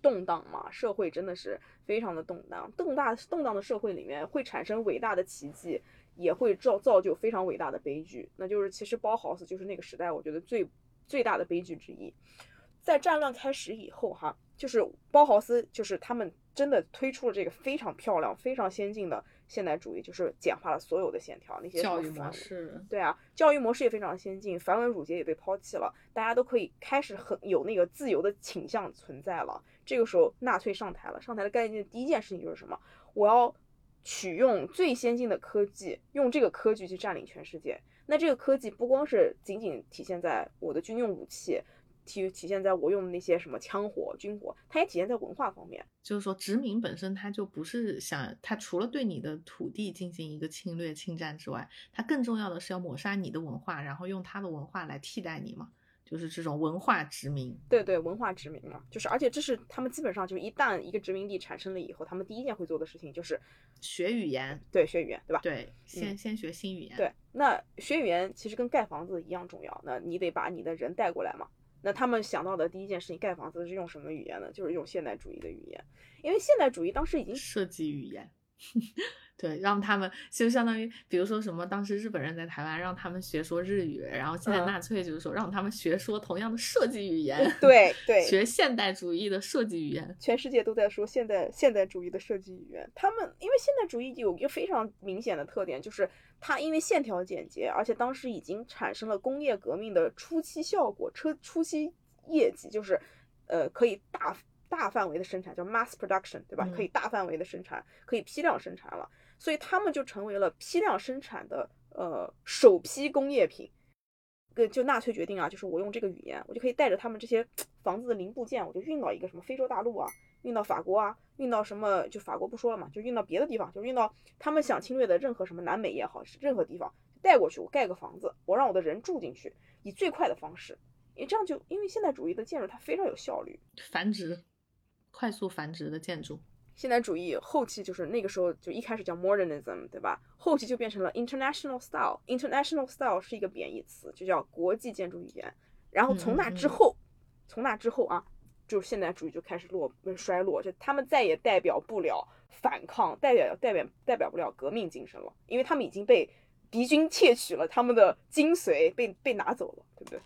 动荡嘛，社会真的是非常的动荡，动荡动荡的社会里面会产生伟大的奇迹。也会造造就非常伟大的悲剧，那就是其实包豪斯就是那个时代我觉得最最大的悲剧之一。在战乱开始以后，哈，就是包豪斯就是他们真的推出了这个非常漂亮、非常先进的现代主义，就是简化了所有的线条，那些教育模式，对啊，教育模式也非常先进，繁文缛节也被抛弃了，大家都可以开始很有那个自由的倾向存在了。这个时候纳粹上台了，上台的概念第一件事情就是什么？我要。取用最先进的科技，用这个科技去占领全世界。那这个科技不光是仅仅体现在我的军用武器，体体现在我用的那些什么枪火、军火，它也体现在文化方面。就是说，殖民本身它就不是想，它除了对你的土地进行一个侵略、侵占之外，它更重要的是要抹杀你的文化，然后用它的文化来替代你嘛。就是这种文化殖民，对对，文化殖民嘛，就是而且这是他们基本上就一旦一个殖民地产生了以后，他们第一件会做的事情就是学语言，对，学语言，对吧？对，先先学新语言。对，那学语言其实跟盖房子一样重要，那你得把你的人带过来嘛。那他们想到的第一件事情，盖房子是用什么语言呢？就是用现代主义的语言，因为现代主义当时已经设计语言。对，让他们就相当于，比如说什么，当时日本人在台湾让他们学说日语，然后现在纳粹就是说让他们学说同样的设计语言，对对，学现代主义的设计语言。全世界都在说现代现代主义的设计语言。他们因为现代主义有一个非常明显的特点，就是它因为线条简洁，而且当时已经产生了工业革命的初期效果，车初期业绩就是呃可以大大范围的生产，叫 mass production，对吧？可以大范围的生产，可以批量生产了。所以他们就成为了批量生产的呃首批工业品，跟，就纳粹决定啊，就是我用这个语言，我就可以带着他们这些房子的零部件，我就运到一个什么非洲大陆啊，运到法国啊，运到什么就法国不说了嘛，就运到别的地方，就运到他们想侵略的任何什么南美也好，是任何地方带过去，我盖个房子，我让我的人住进去，以最快的方式，因为这样就因为现代主义的建筑它非常有效率，繁殖，快速繁殖的建筑。现代主义后期就是那个时候，就一开始叫 modernism，对吧？后期就变成了 international style。international style 是一个贬义词，就叫国际建筑语言。然后从那之后，从那之后啊，就是现代主义就开始落衰落，就他们再也代表不了反抗，代表代表代表不了革命精神了，因为他们已经被敌军窃取了他们的精髓，被被拿走了，对不对？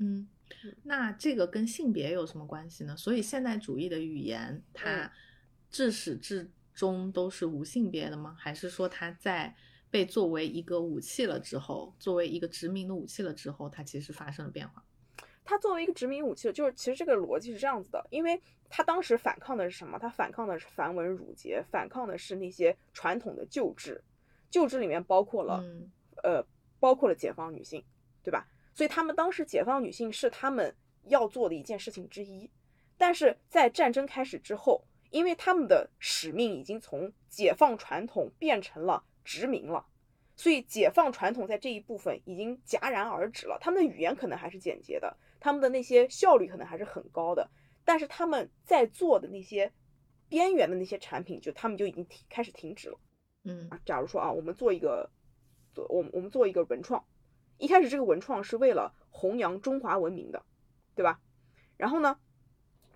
嗯，那这个跟性别有什么关系呢？所以现代主义的语言它。至始至终都是无性别的吗？还是说它在被作为一个武器了之后，作为一个殖民的武器了之后，它其实发生了变化？它作为一个殖民武器，就是其实这个逻辑是这样子的，因为它当时反抗的是什么？它反抗的是繁文缛节，反抗的是那些传统的旧制，旧制里面包括了呃，包括了解放女性，对吧？所以他们当时解放女性是他们要做的一件事情之一，但是在战争开始之后。因为他们的使命已经从解放传统变成了殖民了，所以解放传统在这一部分已经戛然而止了。他们的语言可能还是简洁的，他们的那些效率可能还是很高的，但是他们在做的那些边缘的那些产品，就他们就已经停开始停止了。嗯，假如说啊，我们做一个，做我我们做一个文创，一开始这个文创是为了弘扬中华文明的，对吧？然后呢？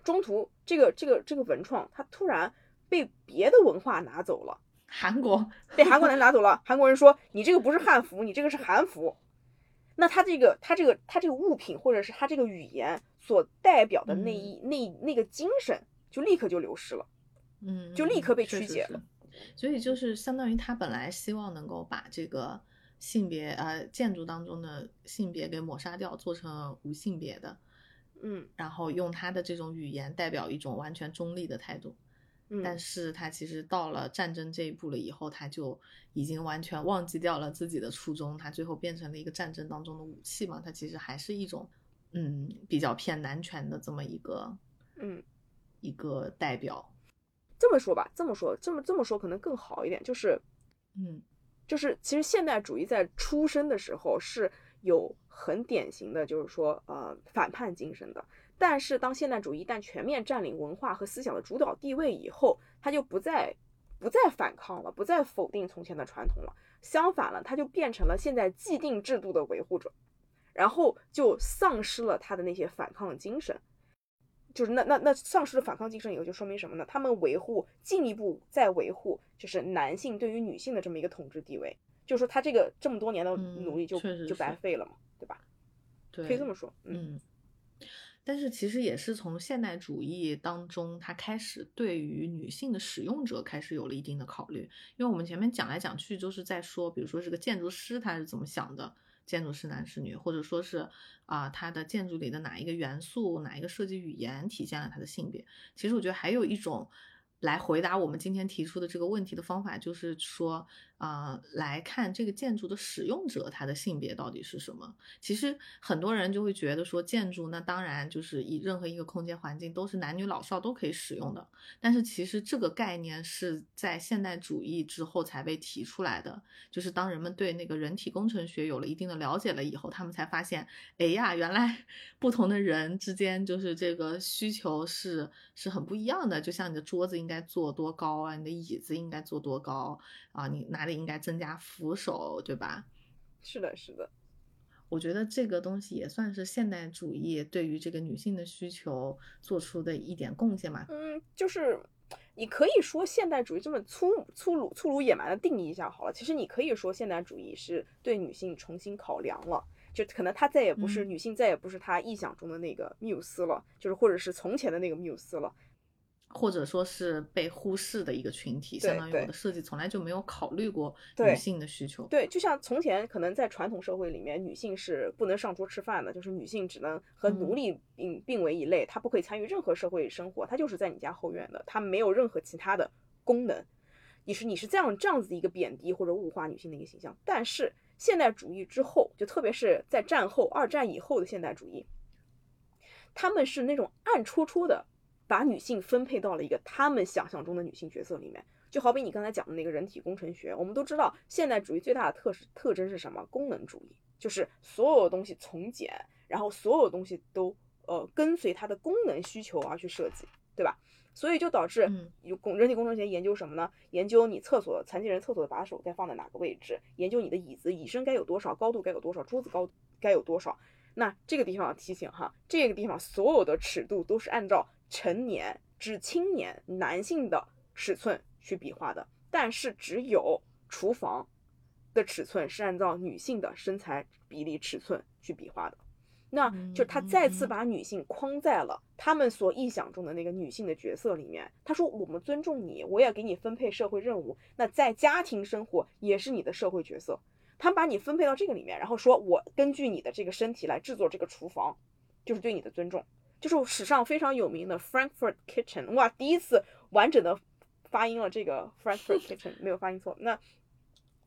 中途，这个这个这个文创，它突然被别的文化拿走了。韩国被韩国人拿走了。韩国人说：“你这个不是汉服，你这个是韩服。”那他这个他这个他这个物品，或者是他这个语言所代表的那一那那个精神，就立刻就流失了。嗯，就立刻被曲解了。所以就是相当于他本来希望能够把这个性别呃建筑当中的性别给抹杀掉，做成无性别的。嗯，然后用他的这种语言代表一种完全中立的态度，嗯，但是他其实到了战争这一步了以后，他就已经完全忘记掉了自己的初衷，他最后变成了一个战争当中的武器嘛，他其实还是一种，嗯，比较偏男权的这么一个，嗯，一个代表。这么说吧，这么说，这么这么说可能更好一点，就是，嗯，就是其实现代主义在出生的时候是有。很典型的就是说，呃，反叛精神的，但是当现代主义一旦全面占领文化和思想的主导地位以后，它就不再不再反抗了，不再否定从前的传统了。相反了，它就变成了现在既定制度的维护者，然后就丧失了他的那些反抗精神。就是那那那丧失了反抗精神以后，就说明什么呢？他们维护进一步在维护，就是男性对于女性的这么一个统治地位。就是说他这个这么多年的努力就就白费了嘛，对吧？对，可以这么说。嗯。但是其实也是从现代主义当中，它开始对于女性的使用者开始有了一定的考虑。因为我们前面讲来讲去就是在说，比如说这个建筑师他是怎么想的，建筑师男是女，或者说是啊它的建筑里的哪一个元素、哪一个设计语言体现了他的性别。其实我觉得还有一种来回答我们今天提出的这个问题的方法，就是说。啊，来看这个建筑的使用者，他的性别到底是什么？其实很多人就会觉得说，建筑那当然就是以任何一个空间环境都是男女老少都可以使用的。但是其实这个概念是在现代主义之后才被提出来的。就是当人们对那个人体工程学有了一定的了解了以后，他们才发现，哎呀，原来 不同的人之间就是这个需求是是很不一样的。就像你的桌子应该坐多高啊，你的椅子应该坐多高啊，你拿。应该增加扶手，对吧？是的，是的。我觉得这个东西也算是现代主义对于这个女性的需求做出的一点贡献嘛。嗯，就是你可以说现代主义这么粗粗鲁粗鲁野蛮的定义一下好了。其实你可以说现代主义是对女性重新考量了，就可能她再也不是女性，再也不是她臆想中的那个缪斯了，就是或者是从前的那个缪斯了。或者说是被忽视的一个群体，相当于我的设计从来就没有考虑过女性的需求。对，就像从前可能在传统社会里面，女性是不能上桌吃饭的，就是女性只能和奴隶并并为一类，她不可以参与任何社会生活，她就是在你家后院的，她没有任何其他的功能。你是你是这样这样子一个贬低或者物化女性的一个形象。但是现代主义之后，就特别是在战后二战以后的现代主义，他们是那种暗戳戳的。把女性分配到了一个他们想象中的女性角色里面，就好比你刚才讲的那个人体工程学，我们都知道现代主义最大的特特征是什么？功能主义，就是所有东西从简，然后所有东西都呃跟随它的功能需求而去设计，对吧？所以就导致有工人体工程学研究什么呢？研究你厕所残疾人厕所的把手该放在哪个位置，研究你的椅子椅身该有多少高度，该有多少桌子高该有多少。那这个地方要提醒哈，这个地方所有的尺度都是按照。成年至青年男性的尺寸去比划的，但是只有厨房的尺寸是按照女性的身材比例尺寸去比划的，那就他再次把女性框在了他们所臆想中的那个女性的角色里面。他说：“我们尊重你，我也给你分配社会任务，那在家庭生活也是你的社会角色。”他把你分配到这个里面，然后说：“我根据你的这个身体来制作这个厨房，就是对你的尊重。”就是史上非常有名的 Frankfurt Kitchen，哇，第一次完整的发音了这个 Frankfurt Kitchen，没有发音错。那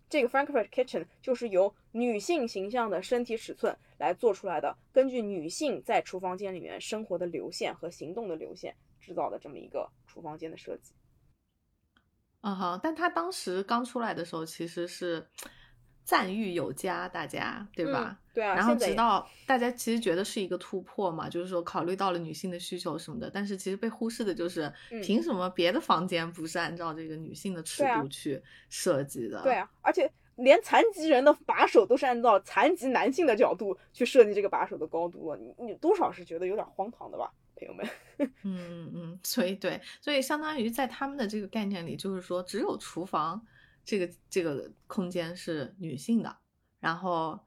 这个 Frankfurt Kitchen 就是由女性形象的身体尺寸来做出来的，根据女性在厨房间里面生活的流线和行动的流线制造的这么一个厨房间的设计。嗯哼，但他当时刚出来的时候其实是。赞誉有加，大家对吧？对啊。然后直到大家其实觉得是一个突破嘛，就是说考虑到了女性的需求什么的，但是其实被忽视的就是，凭什么别的房间不是按照这个女性的尺度去设计的？对啊，而且连残疾人的把手都是按照残疾男性的角度去设计这个把手的高度了，你你多少是觉得有点荒唐的吧，朋友们？嗯嗯嗯，所以对，所以相当于在他们的这个概念里，就是说只有厨房。这个这个空间是女性的，然后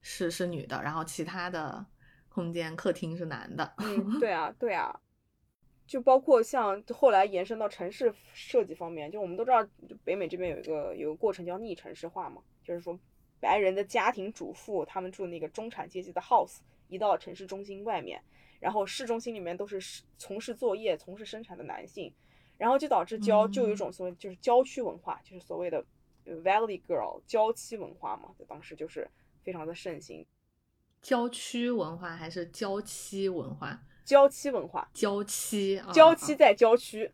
是是女的，然后其他的空间客厅是男的。嗯，对啊，对啊，就包括像后来延伸到城市设计方面，就我们都知道，北美这边有一个有个过程叫逆城市化嘛，就是说白人的家庭主妇他们住那个中产阶级的 house 移到城市中心外面，然后市中心里面都是从事作业、从事生产的男性。然后就导致郊就有一种所谓就是郊区文化，就是所谓的 Valley Girl 郊区文化嘛，就当时就是非常的盛行。郊区文化还是郊区文化？郊区文化，郊区，郊区在郊区，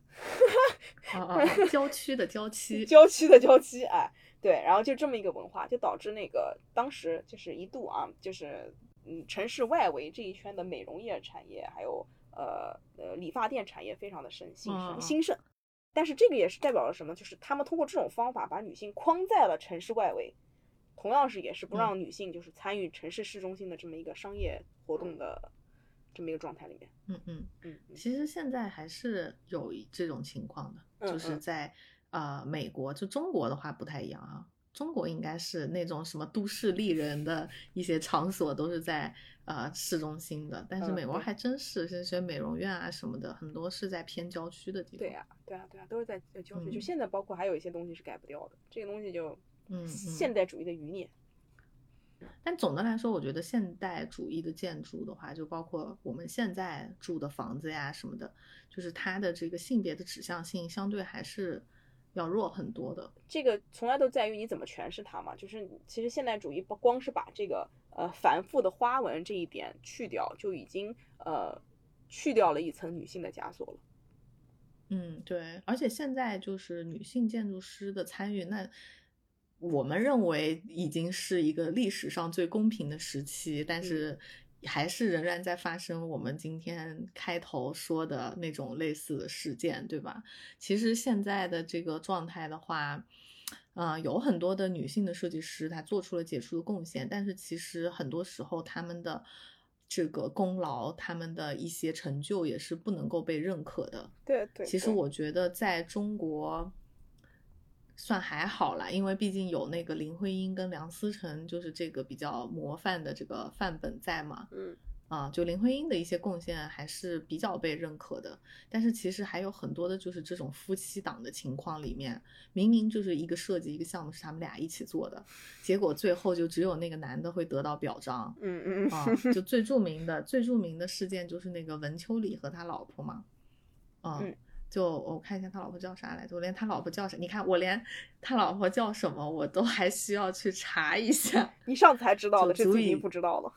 郊区的郊区，郊区的郊区，哎，对，然后就这么一个文化，就导致那个当时就是一度啊，就是嗯城市外围这一圈的美容业产业还有。呃呃理发店产业非常的盛兴嗯盛兴盛。但是这个也是代表了什么？就是他们通过这种方法把女性框在了城市外围，同样是也是不嗯让女性就是参与城市市中心的这么一个商业活动的这么一个状态里面。嗯嗯，嗯嗯其实现在还是有这种情况的，嗯就是嗯在呃美国，就中国的话不太一样啊。中国应该是那种什么都市丽人的一些场所都是在呃市中心的，但是美国还真是这些美容院啊什么的，很多是在偏郊区的地方。对呀、对啊、对啊、都是在呃郊区。就嗯现在包括还有一些东西是改不掉的，这个东西就嗯嗯现代主义的余孽。但总的来说，我觉得现代主义的建筑的话，就包括我们现在住的房子呀什么的，就是它的这个性别的指向性相对还是要弱很多的。这个从来都在于你怎么诠释它嘛。就是其实现代主义不光是把这个呃繁复的花纹这一点去掉，就已经呃去掉了一层女性的枷锁了。嗯，对，而且现在就是女性建筑师的参与，那我们认为已经是一个历史上最公平的时期，但是还是仍然在发生我们今天开头说的那种类似的事件，对吧？其实现在的这个状态的话，呃，有很多的女性的设计师，她做出了杰出的贡献，但是其实很多时候他们的这个功劳，他们的一些成就也是不能够被认可的。对对，其实我觉得在中国算还好啦，因为毕竟有那个林徽因跟梁思成，就是这个比较模范的这个范本在嘛。嗯啊，就林徽因的一些贡献还是比较被认可的，但是其实还有很多的就是这种夫妻档的情况里面，明明就是一个设计一个项目是他们俩一起做的，结果最后就只有那个男的会得到表彰。嗯嗯啊，就最著名的最著名的事件就是那个文秋里和他老婆嘛，嗯，嗯就我看一下他老婆叫啥来着，我连他老婆叫啥，你看我连他老婆叫什么我都还需要去查一下，你上次才知道的，就足以这次已经不知道了。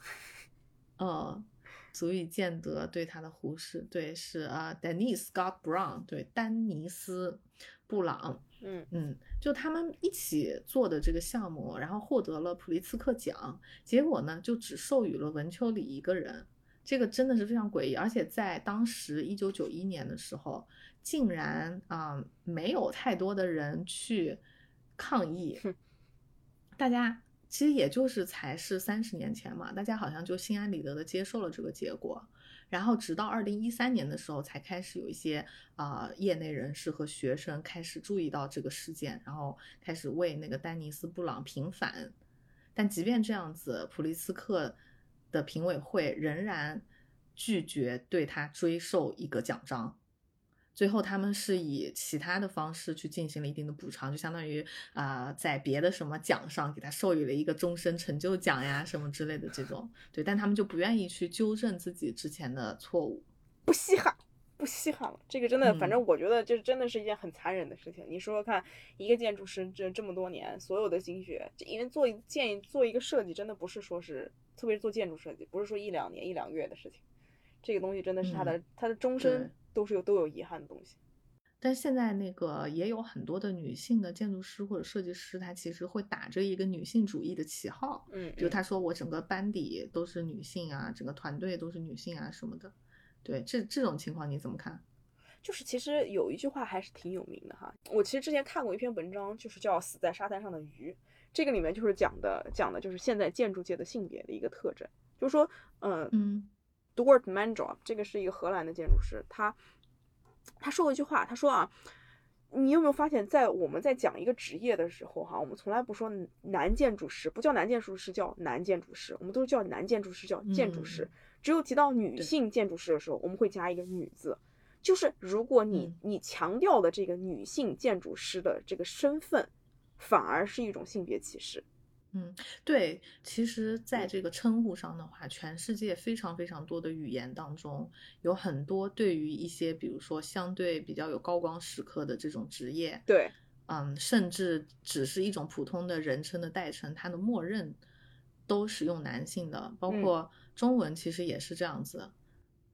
呃，足以见得对他的忽视，对，是啊，Denise Scott Brown，对，丹尼斯布朗，嗯。嗯，就他们一起做的这个项目，然后获得了普利茨克奖，结果呢，就只授予了文丘里一个人，这个真的是非常诡异，而且在当时一九九一年的时候，竟然啊、没有太多的人去抗议，大家其实也就是才是三十年前嘛，大家好像就心安理得的接受了这个结果。然后直到二零一三年的时候，才开始有一些啊、业内人士和学生开始注意到这个事件，然后开始为那个丹尼斯·布朗平反。但即便这样子，普利斯克的评委会仍然拒绝对他追授一个奖章。最后，他们是以其他的方式去进行了一定的补偿，就相当于啊、呃在别的什么奖上给他授予了一个终身成就奖呀，什么之类的这种。对，但他们就不愿意去纠正自己之前的错误。不稀罕，不稀罕了。这个真的，反正嗯我觉得这真的是一件很残忍的事情。你说说看，一个建筑师这这么多年所有的心血，这因为做一建做一个设计，真的不是说是，特别是做建筑设计，不是说一两年一两个月的事情。这个东西真的是他的、他的终身都是有都有遗憾的东西。但现在那个也有很多的女性的建筑师或者设计师，她其实会打着一个女性主义的旗号，嗯，比如嗯她说我整个班底都是女性啊，整个团队都是女性啊什么的。对，这这种情况你怎么看？就是其实有一句话还是挺有名的哈，我其实之前看过一篇文章，就是叫《死在沙滩上的鱼》，这个里面就是讲的讲的就是现在建筑界的性别的一个特征，就是说，嗯嗯 Duart Mandrop，这个是一个荷兰的建筑师，他他说过一句话，他说啊，你有没有发现，在我们在讲一个职业的时候哈，我们从来不说男建筑师，不叫男建筑师，叫男建筑师，我们都是叫男建筑师叫建筑师，嗯只有提到女性建筑师的时候，我们会加一个女字。就是如果你嗯你强调的这个女性建筑师的这个身份，反而是一种性别歧视。嗯，对，其实在嗯这个称呼上的话，全世界非常非常多的语言当中，有很多对于一些比如说相对比较有高光时刻的这种职业，对，嗯，甚至只是一种普通的人称的代称，它的默认都使用男性的，包嗯。括中文其实也是这样子，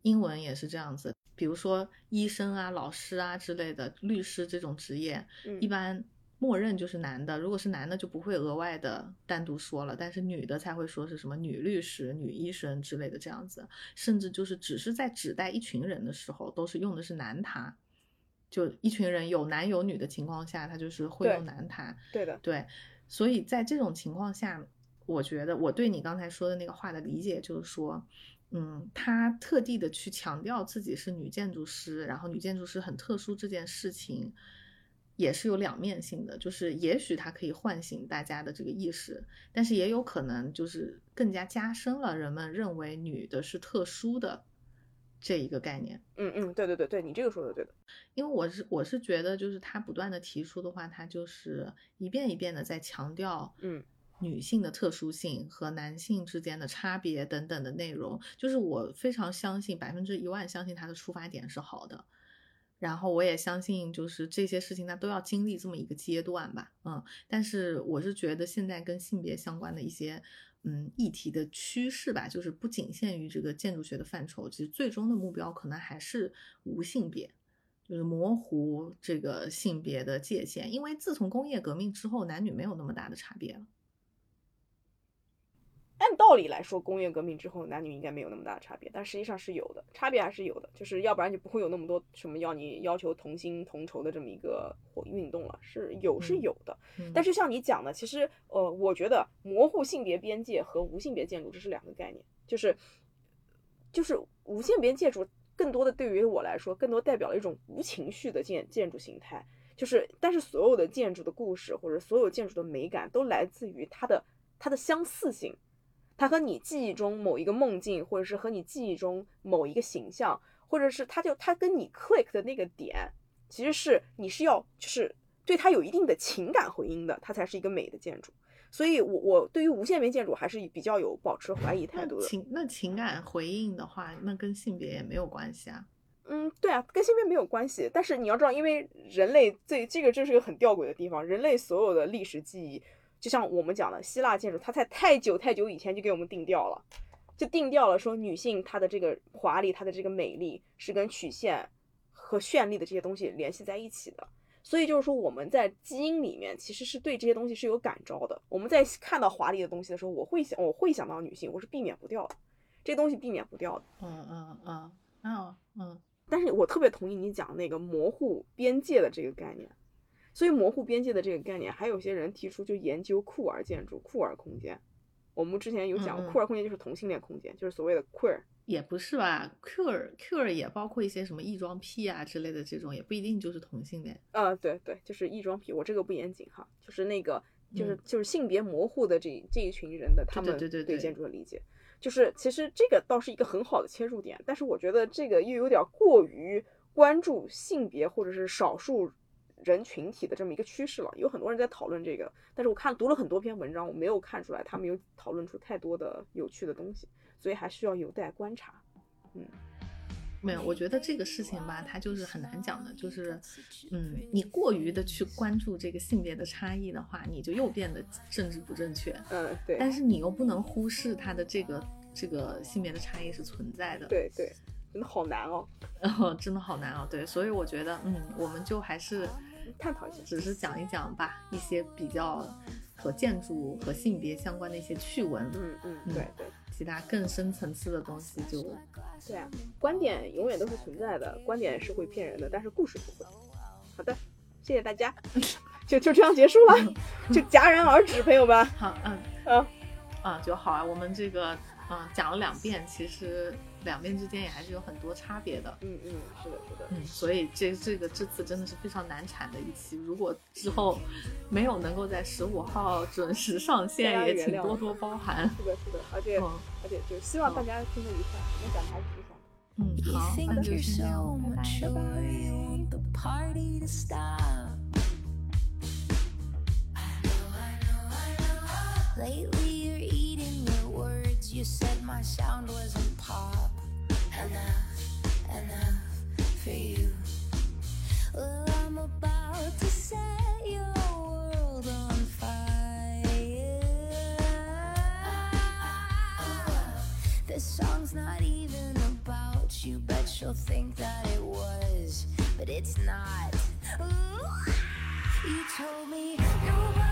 英文也是这样子。比如说医生啊、老师啊之类的，律师这种职业，嗯。一般默认就是男的，如果是男的就不会额外的单独说了，但是女的才会说是什么女律师、女医生之类的这样子，甚至就是只是在指代一群人的时候，都是用的是男他，就一群人有男有女的情况下，他就是会用男他。对的，对，所以在这种情况下，我觉得我对你刚才说的那个话的理解就是说，嗯，他特地的去强调自己是女建筑师，然后女建筑师很特殊这件事情。也是有两面性的，就是也许它可以唤醒大家的这个意识，但是也有可能就是更加加深了人们认为女的是特殊的这一个概念。嗯嗯，对对对对，你这个说的对的。因为我是我是觉得，就是他不断的提出的话，他就是一遍一遍的在强调，嗯，女性的特殊性和男性之间的差别等等的内容。就是我非常相信，百分之一万相信他的出发点是好的。然后我也相信，就是这些事情它都要经历这么一个阶段吧，嗯，但是我是觉得现在跟性别相关的一些，嗯，议题的趋势吧，就是不仅限于这个建筑学的范畴，其实最终的目标可能还是无性别，就是模糊这个性别的界限，因为自从工业革命之后，男女没有那么大的差别了。按道理来说，工业革命之后男女应该没有那么大的差别，但实际上是有的，差别还是有的，就是要不然就不会有那么多什么要你要求同心同酬的这么一个活运动了，是有是有的。但是像你讲的，其实呃，我觉得模糊性别边界和无性别建筑这是两个概念，就是就是无性别建筑更多的对于我来说，更多代表了一种无情绪的建建筑形态，就是但是所有的建筑的故事或者所有建筑的美感都来自于它的它的相似性。它和你记忆中某一个梦境，或者是和你记忆中某一个形象，或者是它就它跟你 click 的那个点，其实是你是要就是对它有一定的情感回应的，它才是一个美的建筑。所以，我我对于无限边建筑还是比较有保持怀疑态度的。情那情感回应的话，那跟性别也没有关系啊。嗯，对啊，跟性别没有关系。但是你要知道，因为人类最这个这是个很吊诡的地方，人类所有的历史记忆。就像我们讲的希腊建筑，它在太久太久以前就给我们定调了，就定调了说女性她的这个华丽，她的这个美丽是跟曲线和绚丽的这些东西联系在一起的。所以就是说我们在基因里面其实是对这些东西是有感召的。我们在看到华丽的东西的时候，我会想我会想到女性，我是避免不掉的，这东西避免不掉的。嗯嗯嗯嗯嗯。但是我特别同意你讲那个模糊边界的这个概念。所以模糊边界的这个概念，还有些人提出就研究酷儿建筑、酷儿空间。我们之前有讲，酷儿空间就是同性恋空间，就是所谓的 queer。也不是吧，queer queer 也包括一些什么异装癖啊之类的这种，也不一定就是同性恋。啊，对对，就是异装癖。我这个不严谨哈，就是那个，就是就是性别模糊的这这一群人的他们对建筑的理解，就是其实这个倒是一个很好的切入点，但是我觉得这个又有点过于关注性别或者是少数。人群体的这么一个趋势了，有很多人在讨论这个，但是我看读了很多篇文章，我没有看出来他们有讨论出太多的有趣的东西，所以还需要有待观察。嗯，没有，我觉得这个事情吧，它就是很难讲的，就是，嗯，你过于的去关注这个性别的差异的话，你就又变得政治不正确。嗯，对。但是你又不能忽视它的这个这个性别的差异是存在的。对对，真的好难哦。哦，真的好难哦。对，所以我觉得，嗯，我们就还是。探讨一下，只是讲一讲吧，一些比较和建筑和性别相关的一些趣闻。嗯嗯，对对，其他更深层次的东西就，对啊，观点永远都是存在的，观点是会骗人的，但是故事不会。好的，谢谢大家，就就这样结束了，就戛然而止，朋友们。好，嗯嗯啊，就好啊，我们这个嗯讲了两遍，其实。两边之间也还是有很多差别的，嗯嗯，是的，是的，嗯，所以这这个这次真的是非常难产的一期，如果之后没有能够在十五号准时上线，也请多多包涵。是的，是的，而且而且就希望大家听得愉快，我们讲的还是挺爽。嗯，好，那就先这样，拜拜。But she'll think that it was. But it's not. Ooh. You told me you're